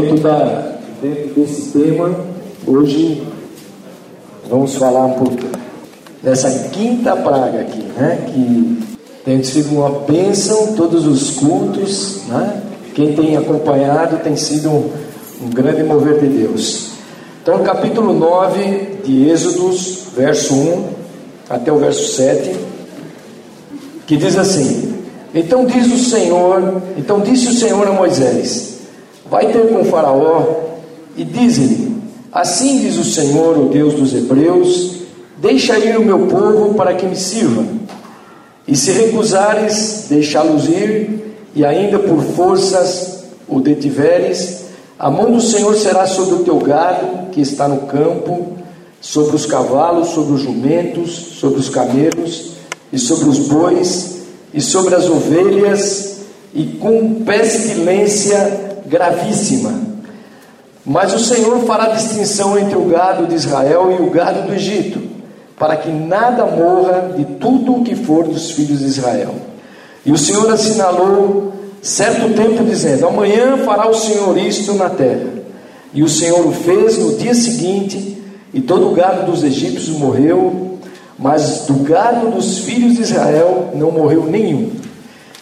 dentro, da, dentro desse tema, hoje vamos falar um pouco dessa quinta praga aqui, né? Que tem sido uma bênção, todos os cultos, né? Quem tem acompanhado tem sido um, um grande mover de Deus. Então, capítulo 9 de Êxodos, verso 1 até o verso 7, que diz assim: Então diz o Senhor, então disse o Senhor a Moisés: Vai ter com Faraó e diz-lhe: Assim diz o Senhor, o Deus dos Hebreus: Deixa ir o meu povo para que me sirva. E se recusares deixá-los ir, e ainda por forças o detiveres, a mão do Senhor será sobre o teu gado que está no campo, sobre os cavalos, sobre os jumentos, sobre os camelos e sobre os bois e sobre as ovelhas e com pestilência gravíssima. Mas o Senhor fará distinção entre o gado de Israel e o gado do Egito, para que nada morra de tudo o que for dos filhos de Israel. E o Senhor assinalou certo tempo, dizendo: Amanhã fará o Senhor isto na terra. E o Senhor o fez no dia seguinte, e todo o gado dos egípcios morreu, mas do gado dos filhos de Israel não morreu nenhum.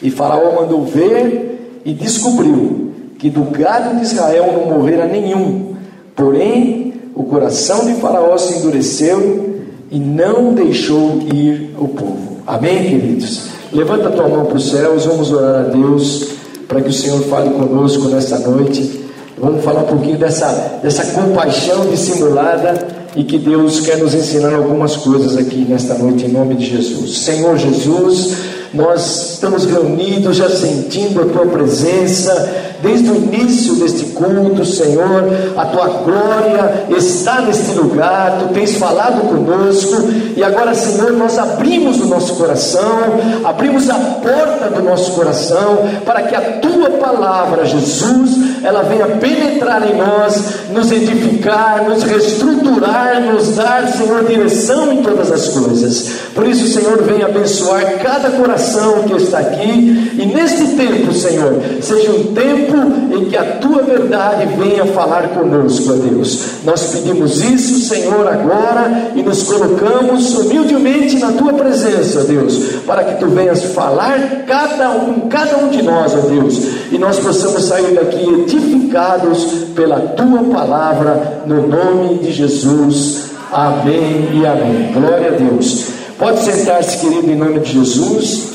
E Faraó mandou ver e descobriu que do gado de Israel não morrera nenhum. Porém, o coração de Faraó se endureceu e não deixou ir o povo. Amém, queridos? Levanta a tua mão para os céus, vamos orar a Deus para que o Senhor fale conosco nesta noite. Vamos falar um pouquinho dessa, dessa compaixão dissimulada e que Deus quer nos ensinar algumas coisas aqui nesta noite, em nome de Jesus. Senhor Jesus, nós estamos reunidos já sentindo a tua presença desde o início deste culto, Senhor, a tua glória está neste lugar, tu tens falado conosco, e agora, Senhor, nós abrimos o nosso coração, abrimos a porta do nosso coração, para que a tua palavra, Jesus, ela venha penetrar em nós, nos edificar, nos reestruturar, nos dar, Senhor, direção em todas as coisas. Por isso, Senhor, venha abençoar cada coração que está aqui, e neste tempo, Senhor, seja um tempo em que a tua verdade venha falar conosco, ó Deus. Nós pedimos isso, Senhor, agora e nos colocamos humildemente na tua presença, ó Deus, para que tu venhas falar cada um, cada um de nós, ó Deus, e nós possamos sair daqui edificados pela tua palavra, no nome de Jesus. Amém e amém. Glória a Deus. Pode sentar-se, querido, em nome de Jesus.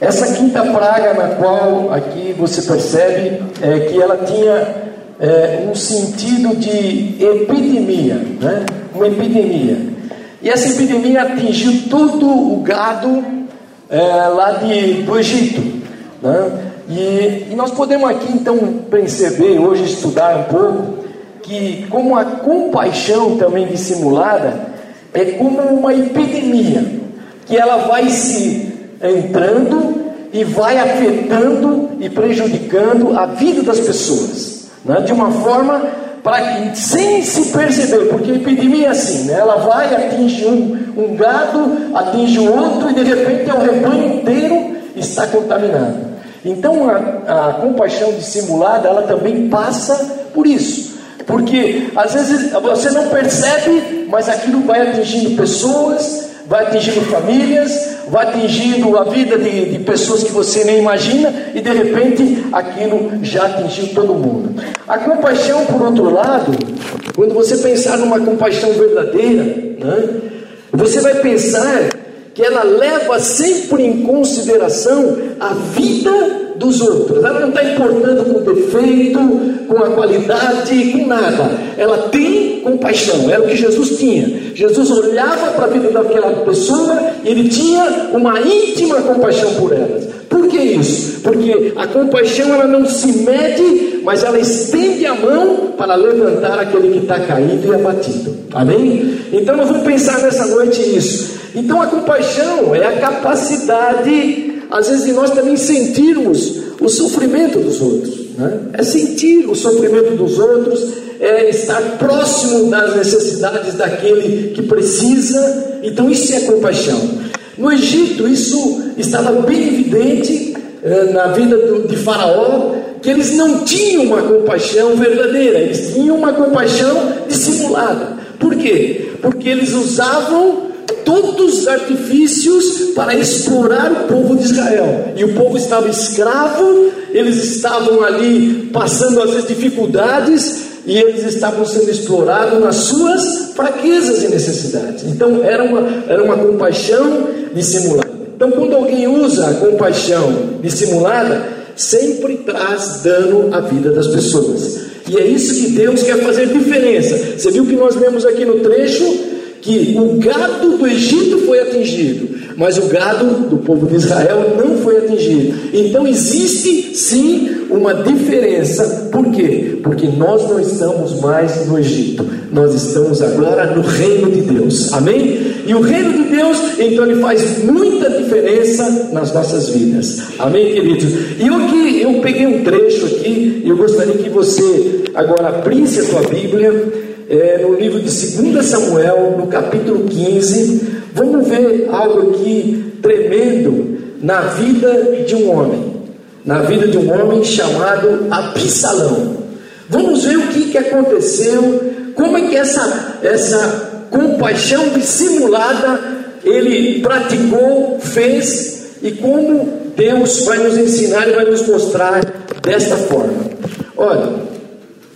Essa quinta praga, na qual aqui você percebe é, que ela tinha é, um sentido de epidemia, né? uma epidemia. E essa epidemia atingiu todo o gado é, lá de, do Egito. Né? E, e nós podemos aqui então perceber, hoje estudar um pouco, que como a compaixão também dissimulada é como uma epidemia, que ela vai se entrando e vai afetando e prejudicando a vida das pessoas, né? de uma forma para que, sem se perceber, porque a epidemia é assim, né? ela vai, atingir um, um gado, atinge o outro e de repente é o rebanho inteiro está contaminado. Então a, a compaixão dissimulada, ela também passa por isso. Porque às vezes você não percebe, mas aquilo vai atingindo pessoas, vai atingindo famílias, vai atingindo a vida de, de, pessoas que você nem imagina e de repente aquilo já atingiu todo mundo. A compaixão, por outro lado, quando você pensar numa compaixão verdadeira, né, você vai pensar que ela leva sempre em consideração a vida dos outros. Ela não está importando com o defeito, com a qualidade, com nada. Ela tem compaixão. Era o que Jesus tinha. Jesus olhava para a vida daquela pessoa e ele tinha uma íntima compaixão por elas. Por que isso? Porque a compaixão ela não se mede, mas ela estende a mão para levantar aquele que está caído e abatido. Amém? Então nós vamos pensar nessa noite isso. Então a compaixão é a capacidade às vezes de nós também sentirmos o sofrimento dos outros. Né? É sentir o sofrimento dos outros, é estar próximo das necessidades daquele que precisa. Então, isso é compaixão. No Egito, isso estava bem evidente, eh, na vida de Faraó que eles não tinham uma compaixão verdadeira, eles tinham uma compaixão dissimulada. Por quê? Porque eles usavam todos os artifícios para explorar o povo de Israel. E o povo estava escravo, eles estavam ali passando as dificuldades e eles estavam sendo explorados nas suas fraquezas e necessidades. Então era uma, era uma compaixão dissimulada. Então, quando alguém usa a compaixão dissimulada, sempre traz dano à vida das pessoas. E é isso que Deus quer fazer diferença. Você viu que nós lemos aqui no trecho que o gado do Egito foi atingido, mas o gado do povo de Israel não foi atingido. Então existe sim uma diferença. Por quê? Porque nós não estamos mais no Egito, nós estamos agora no reino de Deus. Amém? E o reino de Deus, então, ele faz muita diferença nas nossas vidas. Amém, queridos? E eu aqui, eu peguei um trecho aqui, eu gostaria que você agora abrisse a sua Bíblia é, no livro de 2 Samuel, no capítulo 15, vamos ver algo aqui tremendo na vida de um homem, na vida de um homem chamado Absalão. Vamos ver o que, que aconteceu, como é que essa, essa compaixão dissimulada ele praticou, fez e como Deus vai nos ensinar e vai nos mostrar desta forma. Olha,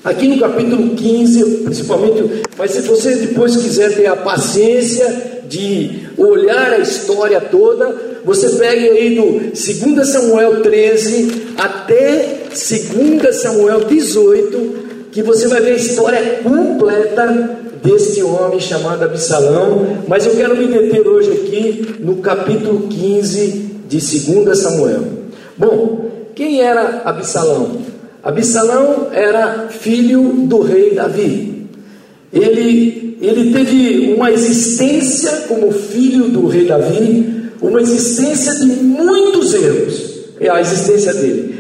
Aqui no capítulo 15, principalmente, mas se você depois quiser ter a paciência de olhar a história toda, você pegue aí do 2 Samuel 13 até 2 Samuel 18, que você vai ver a história completa deste homem chamado Absalão, mas eu quero me deter hoje aqui no capítulo 15 de 2 Samuel. Bom, quem era Absalão? Absalão era filho do rei Davi. Ele, ele teve uma existência como filho do rei Davi, uma existência de muitos erros, é a existência dele.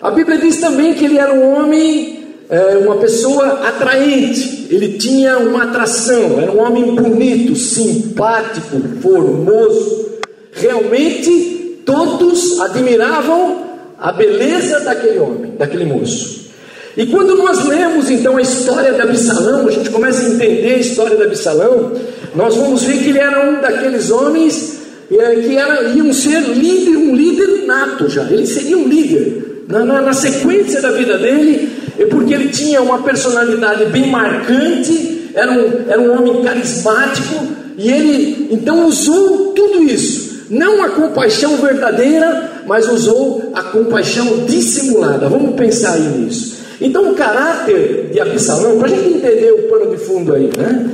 A Bíblia diz também que ele era um homem, é, uma pessoa atraente, ele tinha uma atração, era um homem bonito, simpático, formoso. Realmente todos admiravam a beleza daquele homem, daquele moço. E quando nós lemos então a história de Absalão, a gente começa a entender a história de Absalão, nós vamos ver que ele era um daqueles homens é, que era, iam ser líder, um líder nato já, ele seria um líder. Na, na, na sequência da vida dele, é porque ele tinha uma personalidade bem marcante, era um, era um homem carismático, e ele então usou tudo isso não a compaixão verdadeira, mas usou a compaixão dissimulada. Vamos pensar aí nisso. Então, o caráter de Absalão, para a gente entender o pano de fundo aí, né?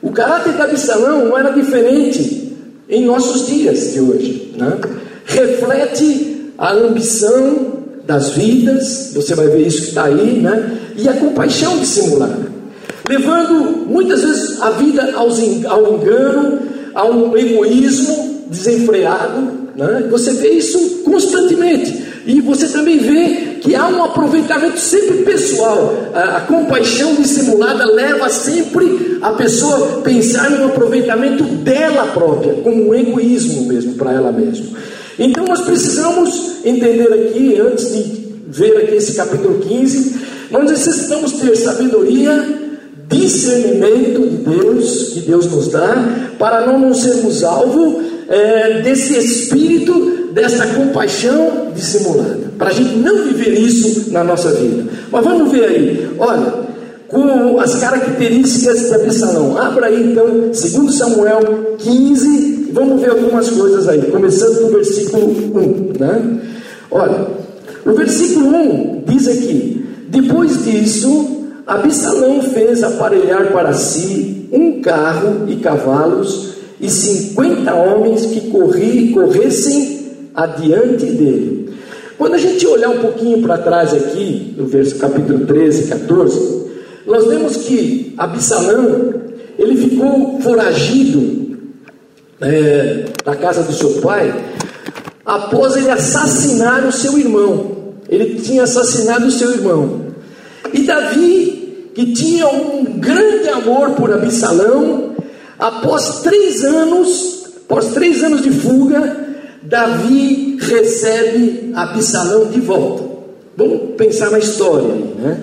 O caráter de Absalão não era diferente em nossos dias de hoje, né? Reflete a ambição das vidas, você vai ver isso que está aí, né? E a compaixão dissimulada, levando muitas vezes a vida ao engano, a um egoísmo desenfreado, né? você vê isso constantemente. E você também vê que há um aproveitamento sempre pessoal. A, a compaixão dissimulada leva sempre a pessoa a pensar no aproveitamento dela própria, como um egoísmo mesmo para ela mesma. Então nós precisamos entender aqui, antes de ver aqui esse capítulo 15, nós necessitamos ter sabedoria discernimento de Deus, que Deus nos dá, para não sermos alvo é, desse espírito, dessa compaixão dissimulada, para a gente não viver isso na nossa vida. Mas vamos ver aí, olha, com as características de Absalão. Abra aí então, 2 Samuel 15, vamos ver algumas coisas aí, começando no versículo 1. Né? Olha, o versículo 1 diz aqui: Depois disso, Absalão fez aparelhar para si um carro e cavalos e cinquenta homens que corri, corressem adiante dele. Quando a gente olhar um pouquinho para trás aqui, no verso capítulo 13, 14, nós vemos que Absalão ele ficou foragido é, da casa do seu pai após ele assassinar o seu irmão. Ele tinha assassinado o seu irmão. E Davi, que tinha um grande amor por Absalão, após três anos, após três anos de fuga, Davi recebe Absalão de volta. Vamos pensar na história né?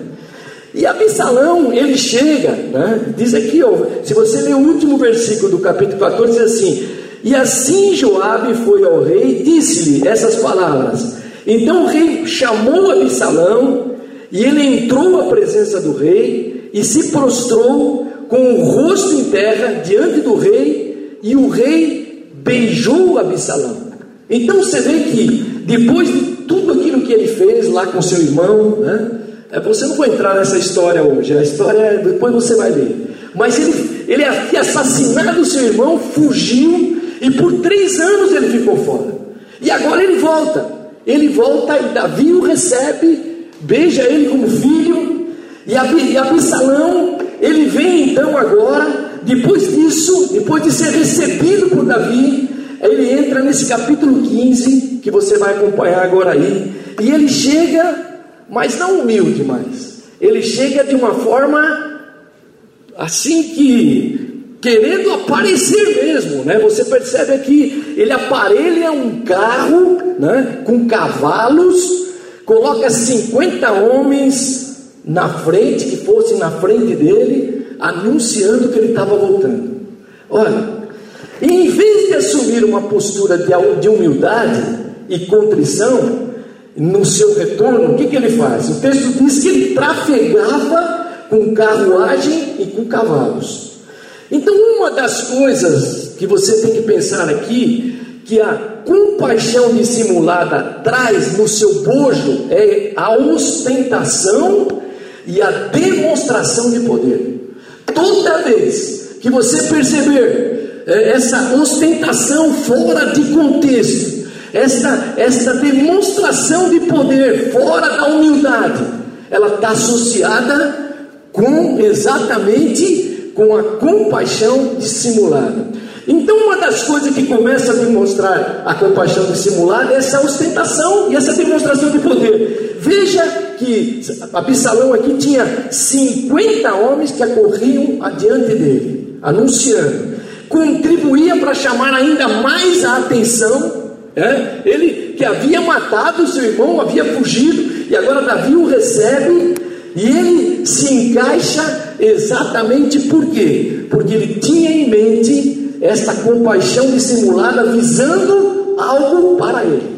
E Absalão, ele chega, né? diz aqui, ó, se você ler o último versículo do capítulo 14, diz assim: E assim Joabe foi ao rei e disse-lhe essas palavras. Então o rei chamou Absalão, e ele entrou à presença do rei e se prostrou com o rosto em terra diante do rei, e o rei beijou Absalão. Então você vê que depois de tudo aquilo que ele fez lá com seu irmão, né? É, você não vai entrar nessa história hoje, a história depois você vai ler. Mas ele, ele havia assassinado seu irmão, fugiu e por três anos ele ficou fora. E agora ele volta. Ele volta e Davi o recebe, beija ele como filho. E, e Absalão, ele vem então agora, depois disso, depois de ser recebido por Davi, ele entra nesse capítulo 15, que você vai acompanhar agora aí, e ele chega mas não humilde mais. Ele chega de uma forma assim que querendo aparecer mesmo, né? Você percebe aqui, ele aparelha um carro, né, com cavalos, coloca 50 homens na frente, que fossem na frente dele, anunciando que ele estava voltando. Olha, em vez de assumir uma postura de humildade e contrição, no seu retorno, o que, que ele faz? O texto diz que ele trafegava com carruagem e com cavalos. Então, uma das coisas que você tem que pensar aqui, que a compaixão dissimulada traz no seu bojo, é a ostentação e a demonstração de poder. Toda vez que você perceber é, essa ostentação fora de contexto, esta, esta demonstração de poder fora da humildade, ela está associada com exatamente com a compaixão dissimulada. Então, das coisas que começa a demonstrar a compaixão dissimulada é essa ostentação e essa demonstração de poder. Veja que Absalão aqui tinha 50 homens que acorriam adiante dele, anunciando. Contribuía para chamar ainda mais a atenção é? Ele que havia matado seu irmão, havia fugido, e agora Davi o recebe, e ele se encaixa exatamente por quê? Porque ele tinha em mente esta compaixão dissimulada, visando algo para ele.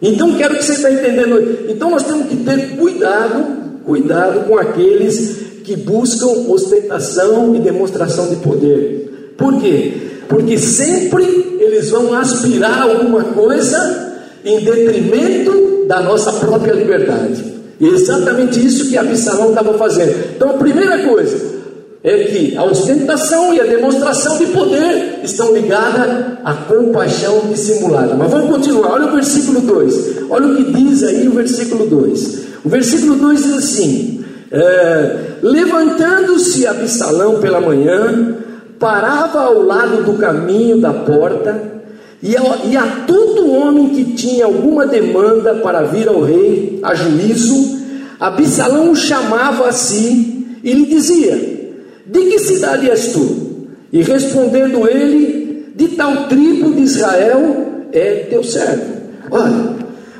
Então quero que você está entendendo. Então nós temos que ter cuidado, cuidado com aqueles que buscam ostentação e demonstração de poder. Por quê? Porque sempre eles vão aspirar alguma coisa em detrimento da nossa própria liberdade. E é exatamente isso que Absalão estava fazendo. Então, a primeira coisa é que a ostentação e a demonstração de poder estão ligadas à compaixão dissimulada. Mas vamos continuar, olha o versículo 2. Olha o que diz aí o versículo 2. O versículo 2 diz assim: é, Levantando-se Absalão pela manhã, parava ao lado do caminho da porta, e a, e a todo homem que tinha alguma demanda para vir ao rei a juízo, Absalão o chamava a si e lhe dizia: De que cidade és tu? E respondendo ele: De tal tribo de Israel é teu servo. Olha,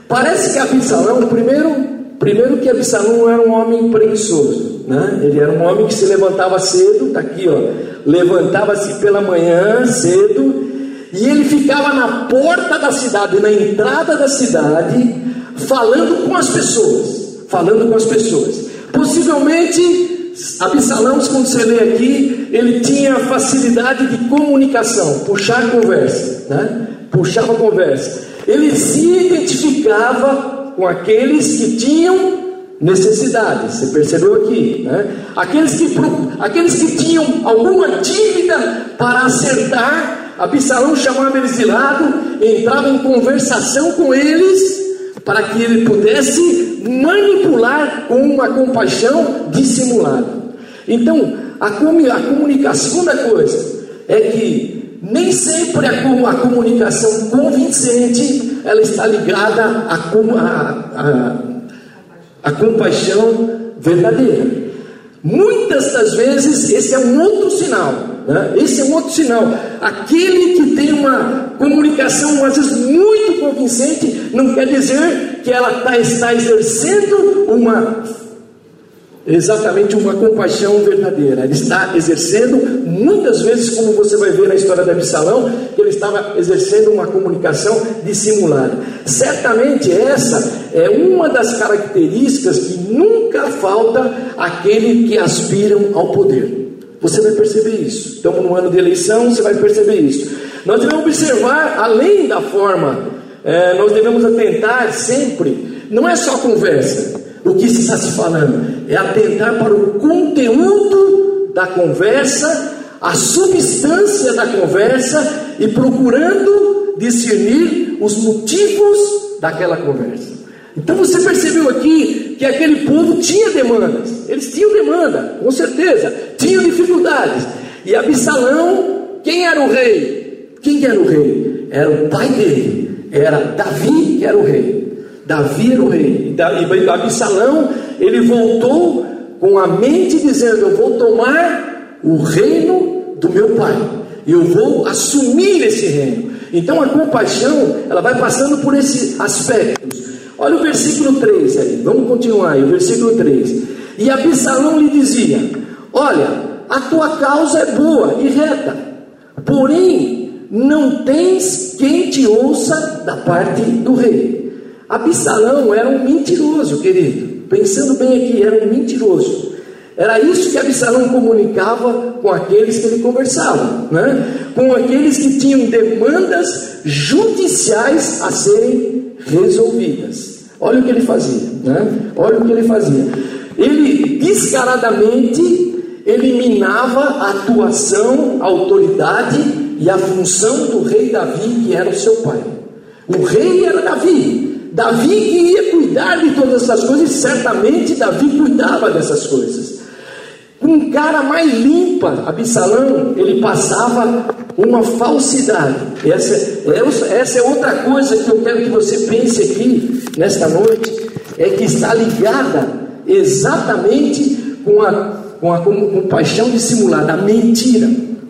parece que Absalão, primeiro, primeiro que Absalão era um homem preguiçoso, né? Ele era um homem que se levantava cedo, está aqui, ó levantava-se pela manhã cedo e ele ficava na porta da cidade, na entrada da cidade, falando com as pessoas, falando com as pessoas. Possivelmente, Absalão, quando você lê aqui, ele tinha facilidade de comunicação, puxar conversa, né? puxava conversa. Ele se identificava com aqueles que tinham necessidades, você percebeu aqui, né? Aqueles que, aqueles que tinham alguma dívida para acertar, Absalão chamava eles de lado, entrava em conversação com eles, para que ele pudesse manipular com uma compaixão dissimulada. Então, a, comunicação, a segunda coisa, é que nem sempre a, comunicação convincente ela está ligada a, a, a a compaixão verdadeira. Muitas das vezes, esse é um outro sinal. Né? Esse é um outro sinal. Aquele que tem uma comunicação, às vezes, muito convincente, não quer dizer que ela tá, está exercendo uma exatamente uma compaixão verdadeira. Ele está exercendo, muitas vezes, como você vai ver na história de Absalão, que ele estava exercendo uma comunicação dissimulada. Certamente essa é uma das características que nunca falta àquele que aspiram ao poder. Você vai perceber isso. Estamos no ano de eleição, você vai perceber isso. Nós devemos observar, além da forma, é, nós devemos atentar sempre, não é só conversa, o que se está se falando, é atentar para o conteúdo da conversa, a substância da conversa e procurando discernir os motivos daquela conversa. Então você percebeu aqui que aquele povo tinha demandas, eles tinham demanda, com certeza, tinham dificuldades. E Absalão, quem era o rei? Quem era o rei? Era o pai dele, era Davi que era o rei. Davi era o rei. E Absalão, ele voltou com a mente dizendo: Eu vou tomar o reino do meu pai. Eu vou assumir esse reino. Então a compaixão, ela vai passando por esses aspectos. Olha o versículo 3 aí, vamos continuar aí, o versículo 3. E Absalão lhe dizia: Olha, a tua causa é boa e reta, porém não tens quem te ouça da parte do rei. Absalão era um mentiroso, querido. Pensando bem aqui, era um mentiroso. Era isso que Absalão comunicava com aqueles que ele conversava, né? com aqueles que tinham demandas judiciais a serem resolvidas. Olha o que ele fazia, né? olha o que ele fazia. Ele descaradamente eliminava a atuação, a autoridade e a função do rei Davi, que era o seu pai. O rei era Davi, Davi ia cuidar de todas essas coisas, e certamente Davi cuidava dessas coisas. Um cara mais limpa, Absalão, ele passava uma falsidade. Essa, essa é outra coisa que eu quero que você pense aqui nesta noite, é que está ligada exatamente com a, com a com, dissimulada, a mentira.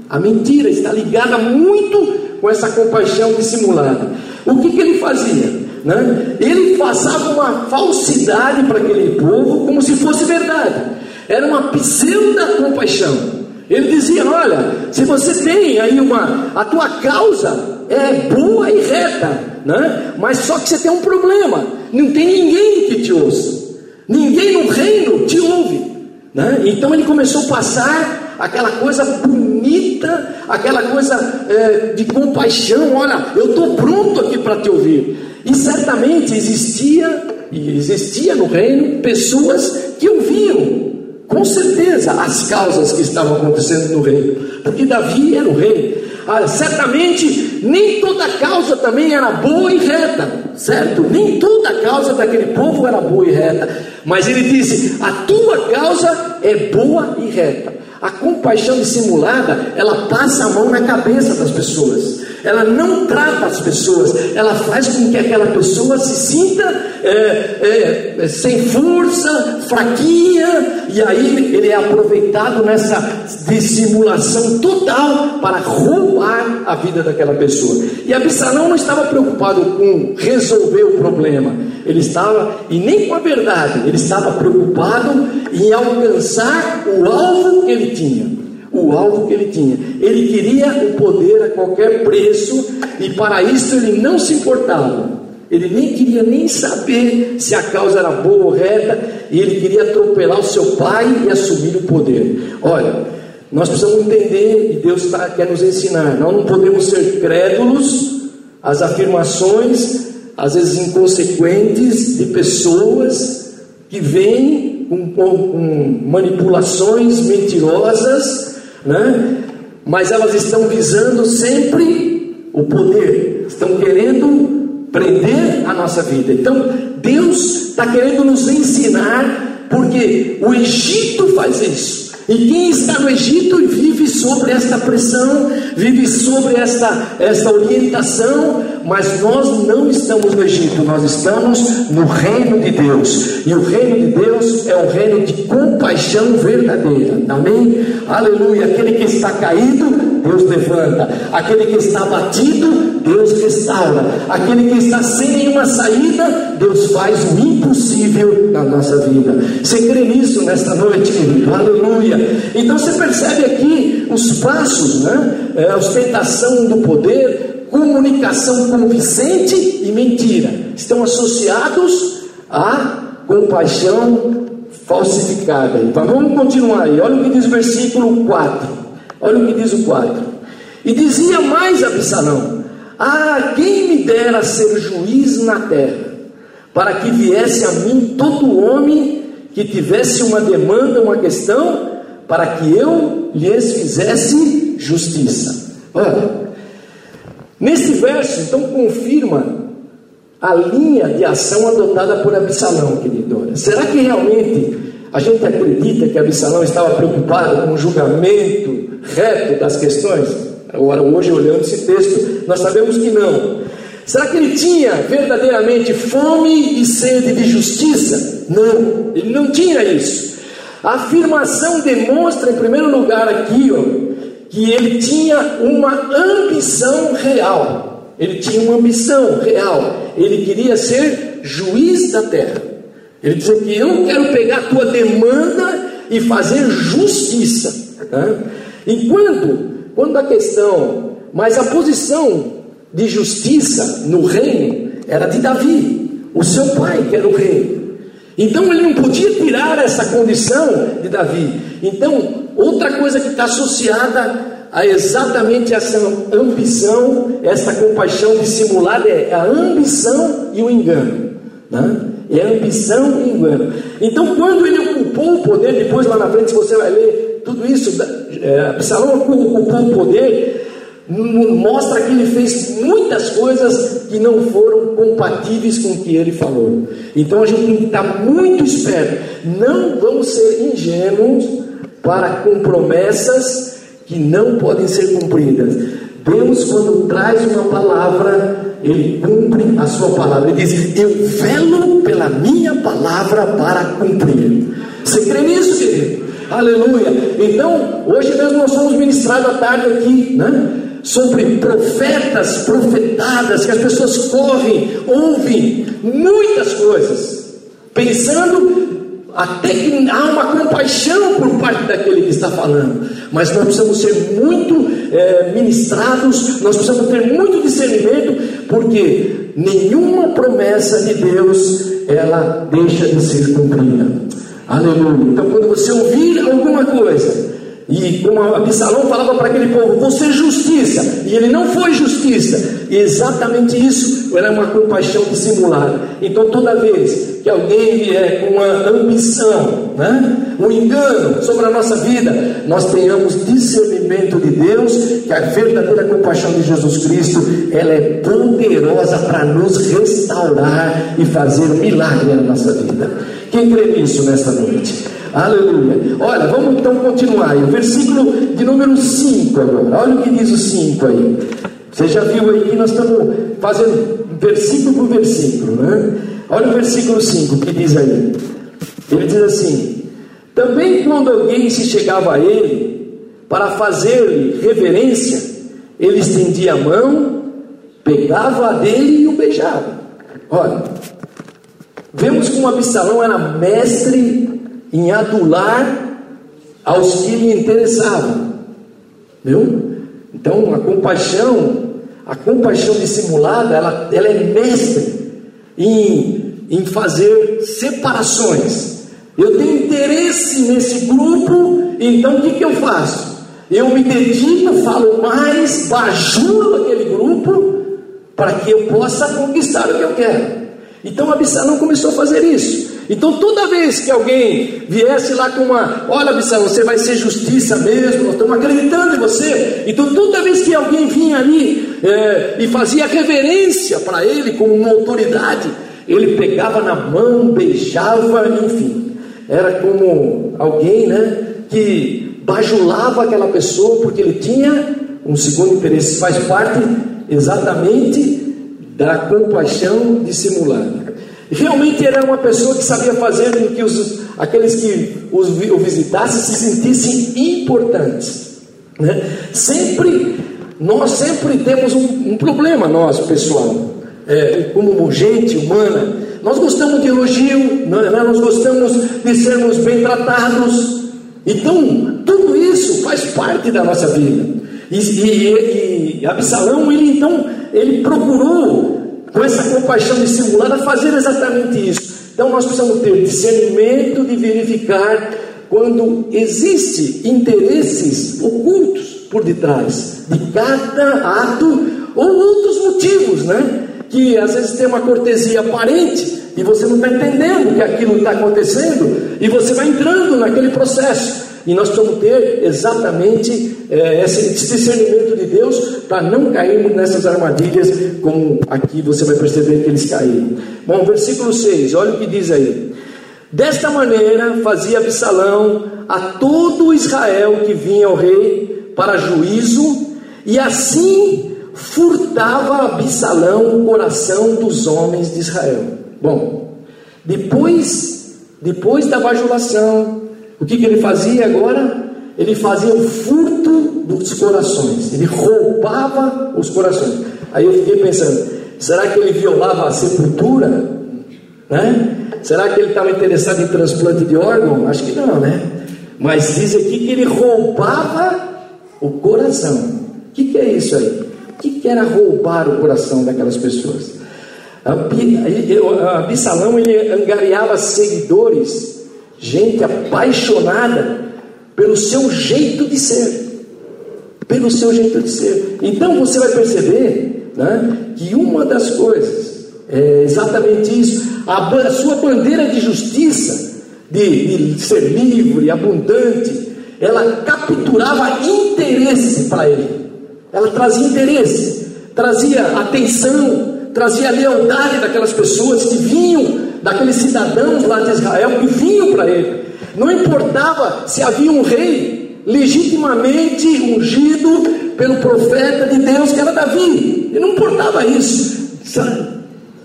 A mentira está ligada muito com essa compaixão dissimulada. O que, que ele fazia? Né? Ele passava uma falsidade para aquele povo como se fosse verdade. Era uma pseudo compaixão. Ele dizia: Olha, se você tem aí uma, a tua causa é boa e reta, né? mas só que você tem um problema: não tem ninguém que te ouça, ninguém no reino te ouve. Né? Então ele começou a passar aquela coisa bonita, aquela coisa é, de compaixão. Olha, eu estou pronto aqui para te ouvir. E certamente existia, e existia no reino, pessoas que ouviam, com certeza, as causas que estavam acontecendo no reino, porque Davi era o rei. Ah, certamente nem toda causa também era boa e reta, certo? Nem toda causa daquele povo era boa e reta, mas ele disse: a tua causa é boa e reta. A compaixão dissimulada, ela passa a mão na cabeça das pessoas ela não trata as pessoas, ela faz com que aquela pessoa se sinta é, é, é, sem força, fraquinha, e aí ele é aproveitado nessa dissimulação total para roubar a vida daquela pessoa. E Absalão não estava preocupado com resolver o problema, ele estava, e nem com a verdade, ele estava preocupado em alcançar o alvo que ele tinha o alvo que ele tinha. Ele queria o poder a qualquer preço e para isso ele não se importava. Ele nem queria nem saber se a causa era boa ou reta, e ele queria atropelar o seu pai e assumir o poder. Olha, nós precisamos entender, e Deus tá, quer nos ensinar, nós não podemos ser crédulos às afirmações, às vezes inconsequentes, de pessoas que vêm com, com, com manipulações mentirosas né? mas elas estão visando sempre o poder, estão querendo prender a nossa vida. Então, Deus está querendo nos ensinar, porque o Egito faz isso. E quem está no Egito vive sobre esta pressão, vive sobre esta, esta orientação, mas nós não estamos no Egito, nós estamos no reino de Deus. E o reino de Deus é um reino de compaixão verdadeira. Amém? Aleluia. Aquele que está caído, Deus levanta. Aquele que está abatido, Deus restaura. Aquele que está sem nenhuma saída, Deus faz o impossível na nossa vida. Você crê nisso nesta noite, querido? Aleluia. Então você percebe aqui os passos, né? É, a ostentação do poder, comunicação convincente e mentira. Estão associados a compaixão falsificada. Então vamos continuar aí. Olha o que diz o versículo 4. Olha o que diz o 4. E dizia mais Absalão: Ah, quem me dera ser juiz na terra, para que viesse a mim todo homem que tivesse uma demanda, uma questão, para que eu lhes fizesse justiça. Olha, neste verso, então, confirma a linha de ação adotada por Absalão, querido. Será que realmente a gente acredita que Absalão estava preocupado com o julgamento reto das questões? Agora, hoje, olhando esse texto, nós sabemos que não. Será que ele tinha verdadeiramente fome e sede de justiça? Não, ele não tinha isso. A afirmação demonstra, em primeiro lugar, aqui, ó, que ele tinha uma ambição real. Ele tinha uma ambição real. Ele queria ser juiz da terra. Ele dizia que eu quero pegar a tua demanda e fazer justiça. Né? Enquanto, quando a questão, mas a posição de justiça no reino era de Davi, o seu pai, que era o rei. Então ele não podia tirar essa condição de Davi. Então, outra coisa que está associada a exatamente essa ambição, essa compaixão dissimulada é a ambição e o engano. Né? É ambição e engano. Então, quando ele ocupou o poder, depois lá na frente, você vai ler tudo isso, é, Absalão ocupou o poder, mostra que ele fez muitas coisas que não foram compatíveis com o que ele falou. Então a gente tem que estar muito esperto. Não vamos ser ingênuos para com promessas que não podem ser cumpridas. Deus, quando traz uma palavra, Ele cumpre a sua palavra. Ele diz: Eu velo pela minha palavra para cumprir. Você crê nisso, querido? Aleluia. Então, hoje mesmo nós somos ministrados à tarde aqui, né? Sobre profetas, profetadas, que as pessoas correm, ouvem muitas coisas, pensando até que há uma compaixão por parte daquele que está falando, mas nós precisamos ser muito é, ministrados, nós precisamos ter muito discernimento, porque nenhuma promessa de Deus ela deixa de ser cumprida. Aleluia. Então, quando você ouvir alguma coisa, e como Absalão falava para aquele povo, você é justiça, e ele não foi justiça, e exatamente isso era uma compaixão dissimulada. Então, toda vez que alguém vier com uma ambição, né, um engano sobre a nossa vida, nós tenhamos discernimento de Deus, que a verdadeira compaixão de Jesus Cristo, ela é poderosa para nos restaurar e fazer milagre na nossa vida. Quem crê nisso nesta noite? Aleluia. Olha, vamos então continuar aí. Versículo de número 5 agora. Olha o que diz o 5 aí. Você já viu aí que nós estamos fazendo versículo por versículo, né? Olha o versículo 5 que diz aí. Ele diz assim: Também quando alguém se chegava a ele para fazer-lhe reverência, ele estendia a mão, pegava a dele e o beijava. Olha, vemos como Absalão era mestre em adular aos que lhe interessavam. Viu? Então, a compaixão, a compaixão dissimulada, ela, ela é mestre em, em fazer separações. Eu tenho interesse nesse grupo, então o que, que eu faço? Eu me dedico, falo mais, bajulo aquele grupo, para que eu possa conquistar o que eu quero. Então Absalão começou a fazer isso. Então toda vez que alguém viesse lá com uma, olha Absalão, você vai ser justiça mesmo, nós estamos acreditando em você. Então toda vez que alguém vinha ali é, e fazia reverência para ele como uma autoridade, ele pegava na mão, beijava, enfim. Era como alguém né, que bajulava aquela pessoa porque ele tinha um segundo interesse, faz parte exatamente da compaixão dissimulada. Realmente era uma pessoa que sabia fazer com que os, aqueles que os, o visitassem se sentissem importantes. Né? Sempre, nós sempre temos um, um problema, nós, pessoal, é, como gente humana. Nós gostamos de elogio, né? nós gostamos de sermos bem tratados. Então, tudo isso faz parte da nossa vida. E, e, e Absalão, ele então, ele procurou com essa compaixão dissimulada, fazer exatamente isso. Então nós precisamos ter discernimento de verificar quando existe interesses ocultos por detrás de cada ato ou outros motivos, né? Que às vezes tem uma cortesia aparente e você não está entendendo que aquilo está acontecendo e você vai entrando naquele processo. E nós precisamos ter exatamente é, esse discernimento de Deus para não cairmos nessas armadilhas, como aqui você vai perceber que eles caíram. Bom, versículo 6, olha o que diz aí. Desta maneira fazia Absalão a todo Israel que vinha ao rei para juízo, e assim furtava Absalão o coração dos homens de Israel. Bom, depois, depois da bajulação, o que, que ele fazia agora? Ele fazia o furto dos corações, ele roubava os corações. Aí eu fiquei pensando: será que ele violava a sepultura? Né? Será que ele estava interessado em transplante de órgão? Acho que não, né? Mas diz aqui que ele roubava o coração. O que, que é isso aí? O que, que era roubar o coração daquelas pessoas? Absalão ele angariava seguidores gente apaixonada pelo seu jeito de ser. Pelo seu jeito de ser. Então você vai perceber né, que uma das coisas é exatamente isso. A, sua bandeira de justiça, de, de ser livre, abundante, ela capturava interesse para ele. Ela trazia interesse, trazia atenção, trazia lealdade daquelas pessoas que vinham daqueles cidadãos lá de Israel que vinham para ele. Não importava se havia um rei legitimamente ungido pelo profeta de Deus que era Davi. E não importava isso.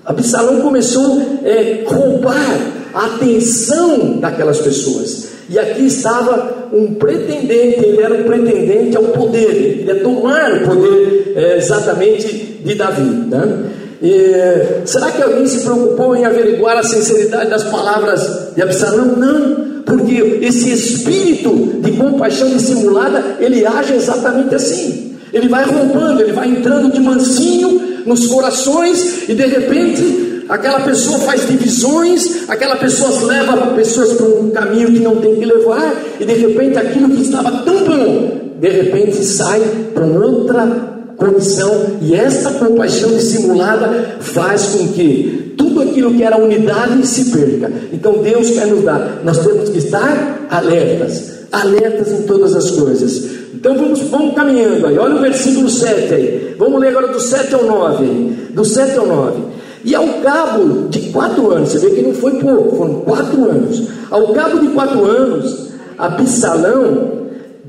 Absalão começou a é, roubar a atenção daquelas pessoas. E aqui estava um pretendente, ele era um pretendente ao poder, ele queria tomar o poder é, exatamente de Davi. Né? E, será que alguém se preocupou em averiguar a sinceridade das palavras de Absalão? Não, porque esse espírito de compaixão dissimulada, ele age exatamente assim. Ele vai roubando, ele vai entrando de mansinho nos corações e de repente aquela pessoa faz divisões, aquela pessoa leva pessoas para um caminho que não tem que levar e de repente aquilo que estava tão bom, de repente sai para outra condição, e esta compaixão dissimulada faz com que tudo aquilo que era unidade se perca. Então Deus quer nos dar, nós temos que estar alertas, alertas em todas as coisas. Então vamos, vamos caminhando aí, olha o versículo 7 aí, vamos ler agora do 7 ao 9, aí. do 7 ao 9. E ao cabo de quatro anos, você vê que não foi pouco, foram quatro anos. Ao cabo de quatro anos, Absalão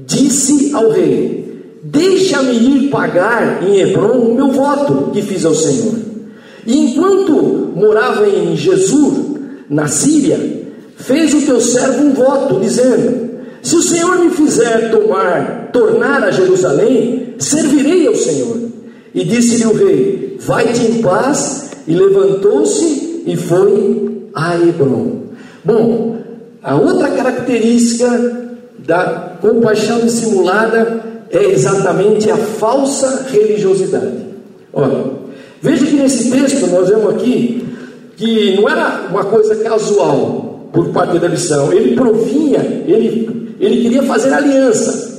disse ao rei: Deixa-me ir pagar em Hebron o meu voto que fiz ao Senhor. E enquanto morava em Jesus, na Síria, fez o teu servo um voto, dizendo: Se o Senhor me fizer tomar, tornar a Jerusalém, servirei ao Senhor. E disse-lhe o rei: Vai-te em paz. E levantou-se e foi a Hebron. Bom, a outra característica da compaixão dissimulada é exatamente a falsa religiosidade. Olha, veja que nesse texto nós vemos aqui que não era uma coisa casual por parte da lição, ele provinha, ele, ele queria fazer aliança.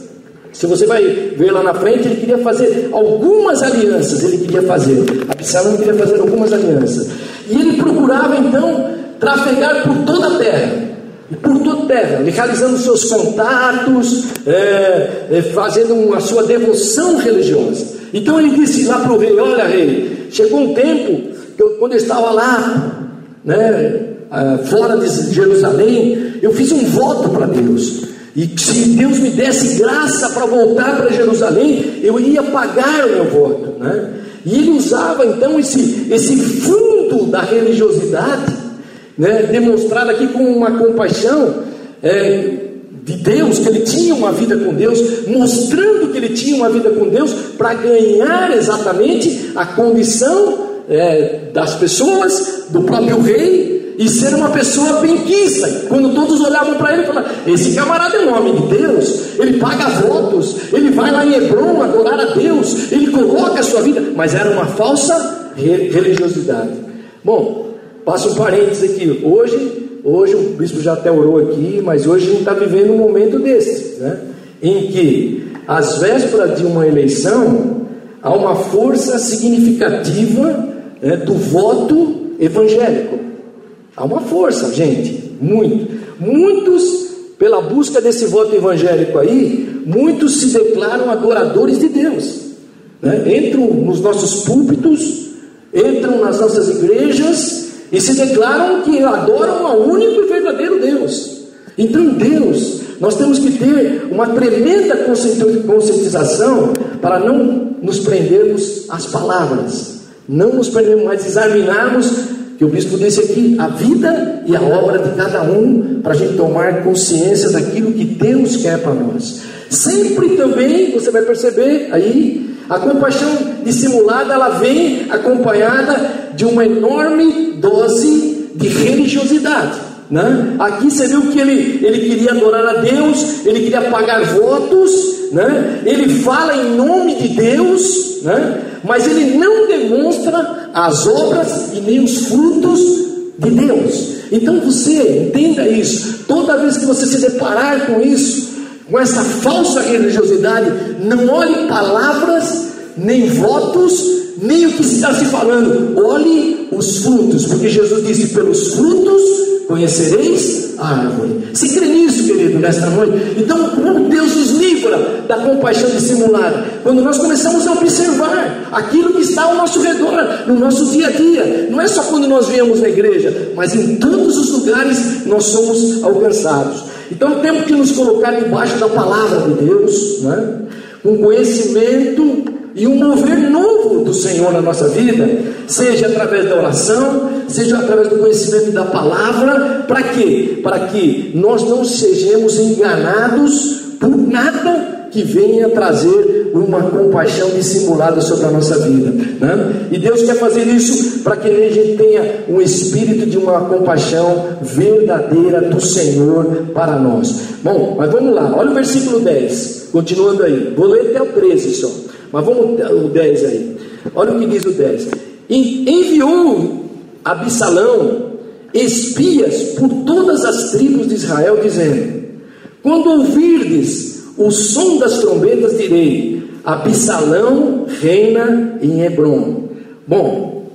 Se você vai ver lá na frente, ele queria fazer algumas alianças, ele queria fazer. Absalão queria fazer algumas alianças. E ele procurava então trafegar por toda a terra por toda terra, realizando seus contatos, é, é, fazendo a sua devoção religiosa. Então ele disse lá para o rei: Olha, rei, chegou um tempo que eu, quando eu estava lá, né, fora de Jerusalém, eu fiz um voto para Deus. E se Deus me desse graça para voltar para Jerusalém, eu iria pagar o meu voto. Né? E ele usava então esse, esse fundo da religiosidade, né, demonstrado aqui com uma compaixão é, de Deus, que ele tinha uma vida com Deus, mostrando que ele tinha uma vida com Deus, para ganhar exatamente a condição é, das pessoas, do próprio rei, e ser uma pessoa benquista. Quando todos olhavam para ele falavam: Esse camarada é um homem de Deus, ele paga votos, ele vai lá em Hebron adorar a Deus, ele coloca a sua vida, mas era uma falsa religiosidade. Bom, passo um parênteses aqui. Hoje, hoje o bispo já até orou aqui, mas hoje a gente está vivendo um momento desse, né? em que, às vésperas de uma eleição, há uma força significativa né, do voto evangélico. Há uma força, gente, muito. Muitos, pela busca desse voto evangélico aí, muitos se declaram adoradores de Deus. Né? Entram nos nossos púlpitos, entram nas nossas igrejas e se declaram que adoram ao único e verdadeiro Deus. Então, Deus, nós temos que ter uma tremenda conscientização para não nos prendermos às palavras, não nos prendermos, mas examinarmos que o bispo disse aqui, a vida e a obra de cada um, para a gente tomar consciência daquilo que Deus quer para nós. Sempre também, você vai perceber aí, a compaixão dissimulada, ela vem acompanhada de uma enorme dose de religiosidade. Né? Aqui você viu que ele, ele queria adorar a Deus, ele queria pagar votos, né? ele fala em nome de Deus, né? mas ele não demonstra as obras e nem os frutos de Deus. Então você entenda isso, toda vez que você se deparar com isso, com essa falsa religiosidade, não olhe palavras, nem votos, nem o que está se falando, olhe os frutos, porque Jesus disse: pelos frutos conhecereis a árvore. Se crê nisso, querido, nesta noite. Então, como Deus nos livra da compaixão dissimulada? Quando nós começamos a observar aquilo que está ao nosso redor, no nosso dia a dia. Não é só quando nós viemos na igreja, mas em todos os lugares nós somos alcançados. Então, temos que nos colocar debaixo da palavra de Deus, né? com conhecimento e um mover novo do Senhor na nossa vida, seja através da oração, seja através do conhecimento da palavra, para quê? Para que nós não sejamos enganados por nada que venha trazer uma compaixão dissimulada sobre a nossa vida. Né? E Deus quer fazer isso para que a gente tenha um espírito de uma compaixão verdadeira do Senhor para nós. Bom, mas vamos lá, olha o versículo 10, continuando aí, vou ler até o 13 só. Mas vamos o 10 aí. Olha o que diz o 10. Enviou Absalão espias por todas as tribos de Israel, dizendo: Quando ouvirdes o som das trombetas, direi: Absalão reina em Hebron. Bom,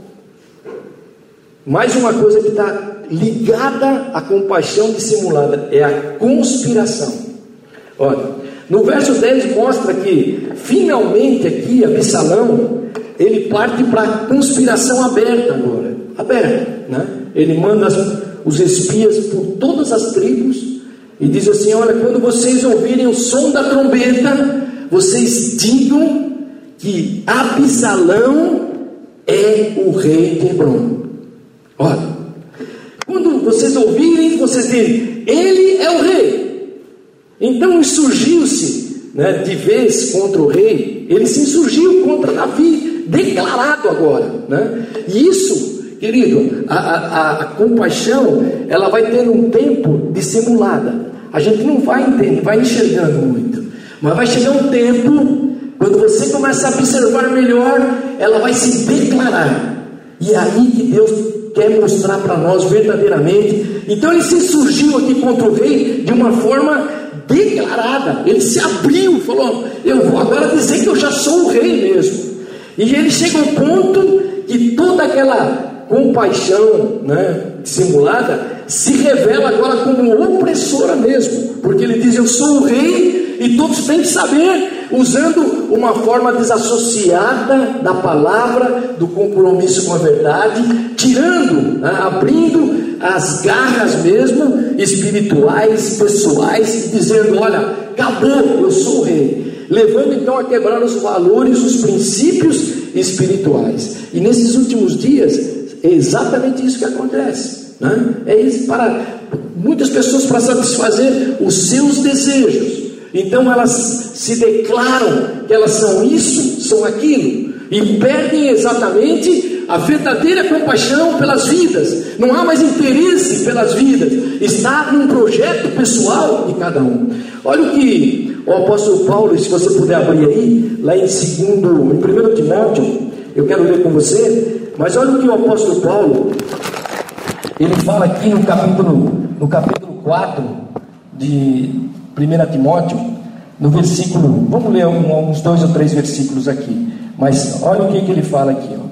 mais uma coisa que está ligada à compaixão dissimulada é a conspiração. Olha, no verso 10 mostra que finalmente aqui Absalão ele parte para a conspiração aberta agora, aberta, né? Ele manda os espias por todas as tribos e diz assim: olha, quando vocês ouvirem o som da trombeta, vocês digam que Absalão é o rei de Hebron. Olha, quando vocês ouvirem, vocês dizem: ele é o rei. Então insurgiu-se né, de vez contra o rei, ele se insurgiu contra Davi, declarado agora. Né? E isso, querido, a, a, a compaixão, ela vai tendo um tempo dissimulada. A gente não vai entender, vai enxergando muito. Mas vai chegar um tempo, quando você começa a observar melhor, ela vai se declarar. E é aí que Deus quer mostrar para nós verdadeiramente. Então ele se surgiu aqui contra o rei de uma forma declarada. Ele se abriu, falou: Eu vou agora dizer que eu já sou o rei mesmo. E ele chega ao ponto que toda aquela compaixão né, simulada se revela agora como opressora mesmo, porque ele diz: Eu sou o rei e todos têm que saber usando uma forma desassociada da palavra, do compromisso com a verdade, tirando, né, abrindo as garras mesmo espirituais, pessoais, dizendo: olha, acabou, eu sou o rei. Levando então a quebrar os valores, os princípios espirituais. E nesses últimos dias, é exatamente isso que acontece. Né? É isso para muitas pessoas para satisfazer os seus desejos. Então elas se declaram que elas são isso, são aquilo, e perdem exatamente a verdadeira compaixão pelas vidas. Não há mais interesse pelas vidas. Está num projeto pessoal de cada um. Olha o que o apóstolo Paulo, se você puder abrir aí, lá em segundo, em 1 Timóteo, eu quero ler com você, mas olha o que o apóstolo Paulo, ele fala aqui no capítulo, no capítulo 4 de 1 Timóteo, no versículo, vamos ler uns dois ou três versículos aqui, mas olha o que, que ele fala aqui, ó.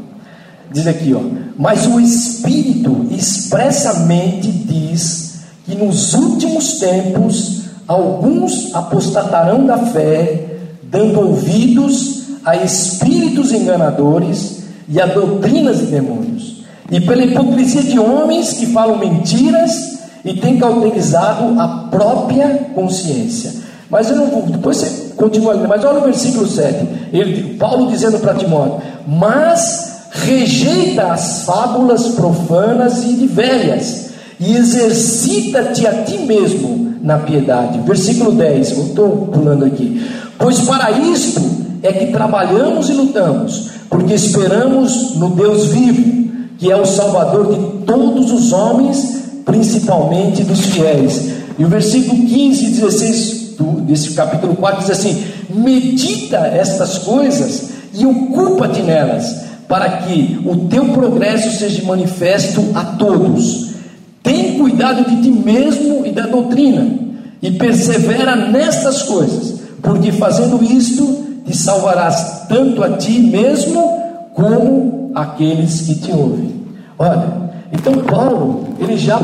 diz aqui, ó, mas o Espírito expressamente diz que nos últimos tempos alguns apostatarão da fé, dando ouvidos a espíritos enganadores e a doutrinas de demônios, e pela hipocrisia de homens que falam mentiras e têm cauterizado a própria consciência. Mas eu não vou, depois você continua mas olha o versículo 7. Ele, Paulo dizendo para Timóteo: Mas rejeita as fábulas profanas e de velhas, e exercita-te a ti mesmo na piedade. Versículo 10, eu estou pulando aqui. Pois para isto é que trabalhamos e lutamos, porque esperamos no Deus vivo, que é o Salvador de todos os homens, principalmente dos fiéis. E o versículo 15 e 16 desse capítulo 4 diz assim: medita estas coisas e ocupa-te nelas, para que o teu progresso seja manifesto a todos. Tem cuidado de ti mesmo e da doutrina, e persevera nestas coisas, porque fazendo isto te salvarás tanto a ti mesmo como aqueles que te ouvem. Olha, então Paulo, ele já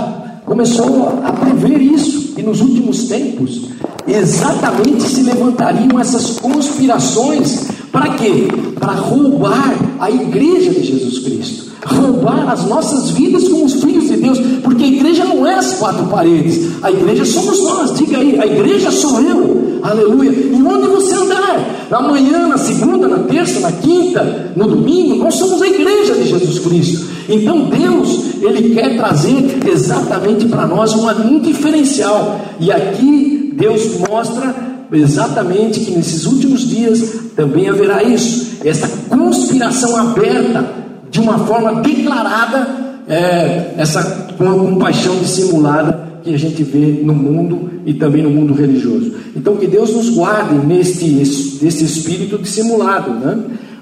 começou a prever isso, e nos últimos tempos exatamente se levantariam essas conspirações para quê? Para roubar a igreja de Jesus Cristo, roubar as nossas vidas como os de Deus, porque a igreja não é as quatro paredes, a igreja somos nós, diga aí, a igreja sou eu, aleluia. E onde você andar? Na manhã, na segunda, na terça, na quinta, no domingo, nós somos a igreja de Jesus Cristo. Então Deus, Ele quer trazer exatamente para nós um diferencial, e aqui Deus mostra exatamente que nesses últimos dias também haverá isso, essa conspiração aberta, de uma forma declarada, é, essa compaixão dissimulada que a gente vê no mundo e também no mundo religioso. Então que Deus nos guarde neste, neste espírito dissimulado, né?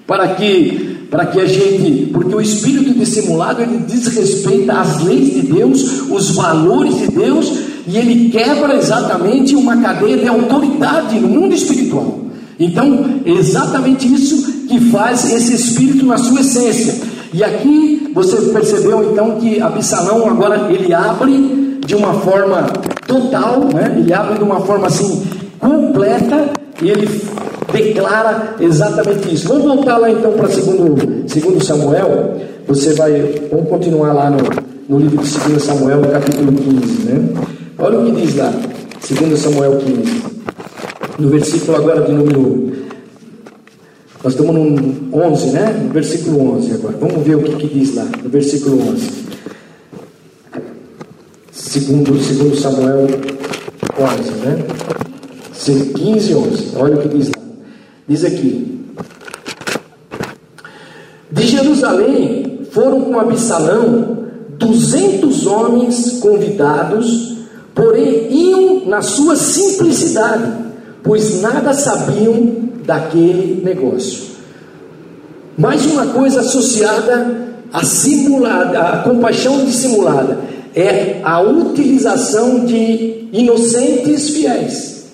para que para que a gente, porque o espírito dissimulado ele diz respeito às leis de Deus, os valores de Deus e ele quebra exatamente uma cadeia de autoridade no mundo espiritual. Então, é exatamente isso que faz esse espírito na sua essência. E aqui você percebeu então que Absalão agora ele abre de uma forma total, né? ele abre de uma forma assim completa e ele declara exatamente isso. Vamos voltar lá então para segundo, segundo Samuel. Você vai, vamos continuar lá no, no livro de 2 Samuel, no capítulo 15, né? Olha o que diz lá, 2 Samuel 15, no versículo agora de número. Nós estamos no 11, né? No versículo 11 agora. Vamos ver o que, que diz lá, no versículo 11. Segundo, segundo Samuel 11, né? 15 e 11. Olha o que diz lá. Diz aqui: De Jerusalém foram com Absalão duzentos homens convidados porém iam na sua simplicidade, pois nada sabiam daquele negócio. Mais uma coisa associada à simulada, à compaixão dissimulada, é a utilização de inocentes fiéis.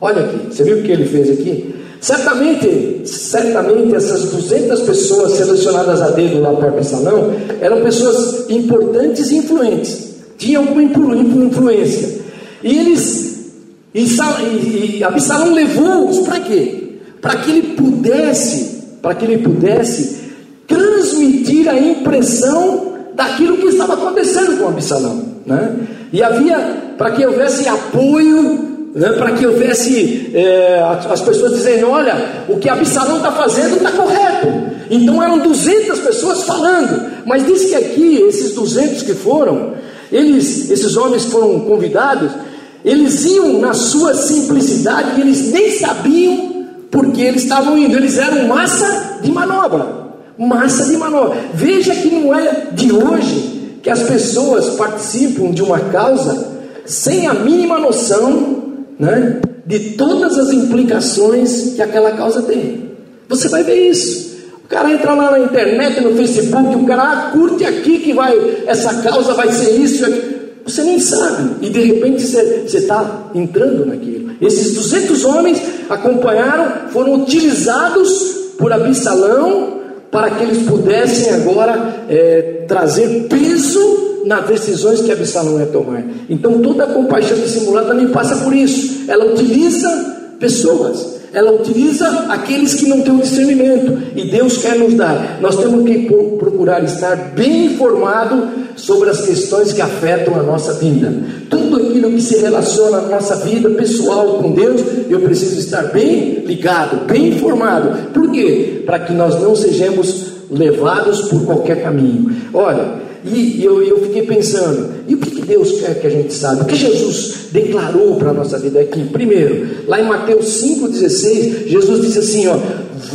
Olha aqui, você viu o que ele fez aqui? Certamente, certamente essas 200 pessoas selecionadas a dedo lá para o salão eram pessoas importantes e influentes tinha alguma influência. E eles, e, e Absalão levou-os para quê? Para que ele pudesse, para que ele pudesse transmitir a impressão daquilo que estava acontecendo com Absalão, né? E havia para que houvesse apoio, né? para que houvesse é, as pessoas dizendo, olha, o que Absalão está fazendo está correto. Então eram 200 pessoas falando, mas diz que aqui esses 200 que foram, eles, esses homens foram convidados, eles iam na sua simplicidade, eles nem sabiam porque eles estavam indo, eles eram massa de manobra massa de manobra. Veja que não é de hoje que as pessoas participam de uma causa sem a mínima noção né, de todas as implicações que aquela causa tem. Você vai ver isso. O cara entra lá na internet, no Facebook, o cara ah, curte aqui que vai, essa causa vai ser isso. Você nem sabe, e de repente você está entrando naquilo. Esses 200 homens acompanharam, foram utilizados por Absalão para que eles pudessem agora é, trazer peso nas decisões que Absalão ia tomar. Então toda a compaixão dissimulada também passa por isso. Ela utiliza pessoas. Ela utiliza aqueles que não têm o discernimento e Deus quer nos dar. Nós temos que procurar estar bem informado sobre as questões que afetam a nossa vida. Tudo aquilo que se relaciona à nossa vida pessoal com Deus, eu preciso estar bem ligado, bem informado. Por quê? Para que nós não sejamos levados por qualquer caminho. Olha, e eu, eu fiquei pensando, e o que Deus quer que a gente saiba? O que Jesus declarou para a nossa vida aqui? Primeiro, lá em Mateus 5,16, Jesus disse assim: ó,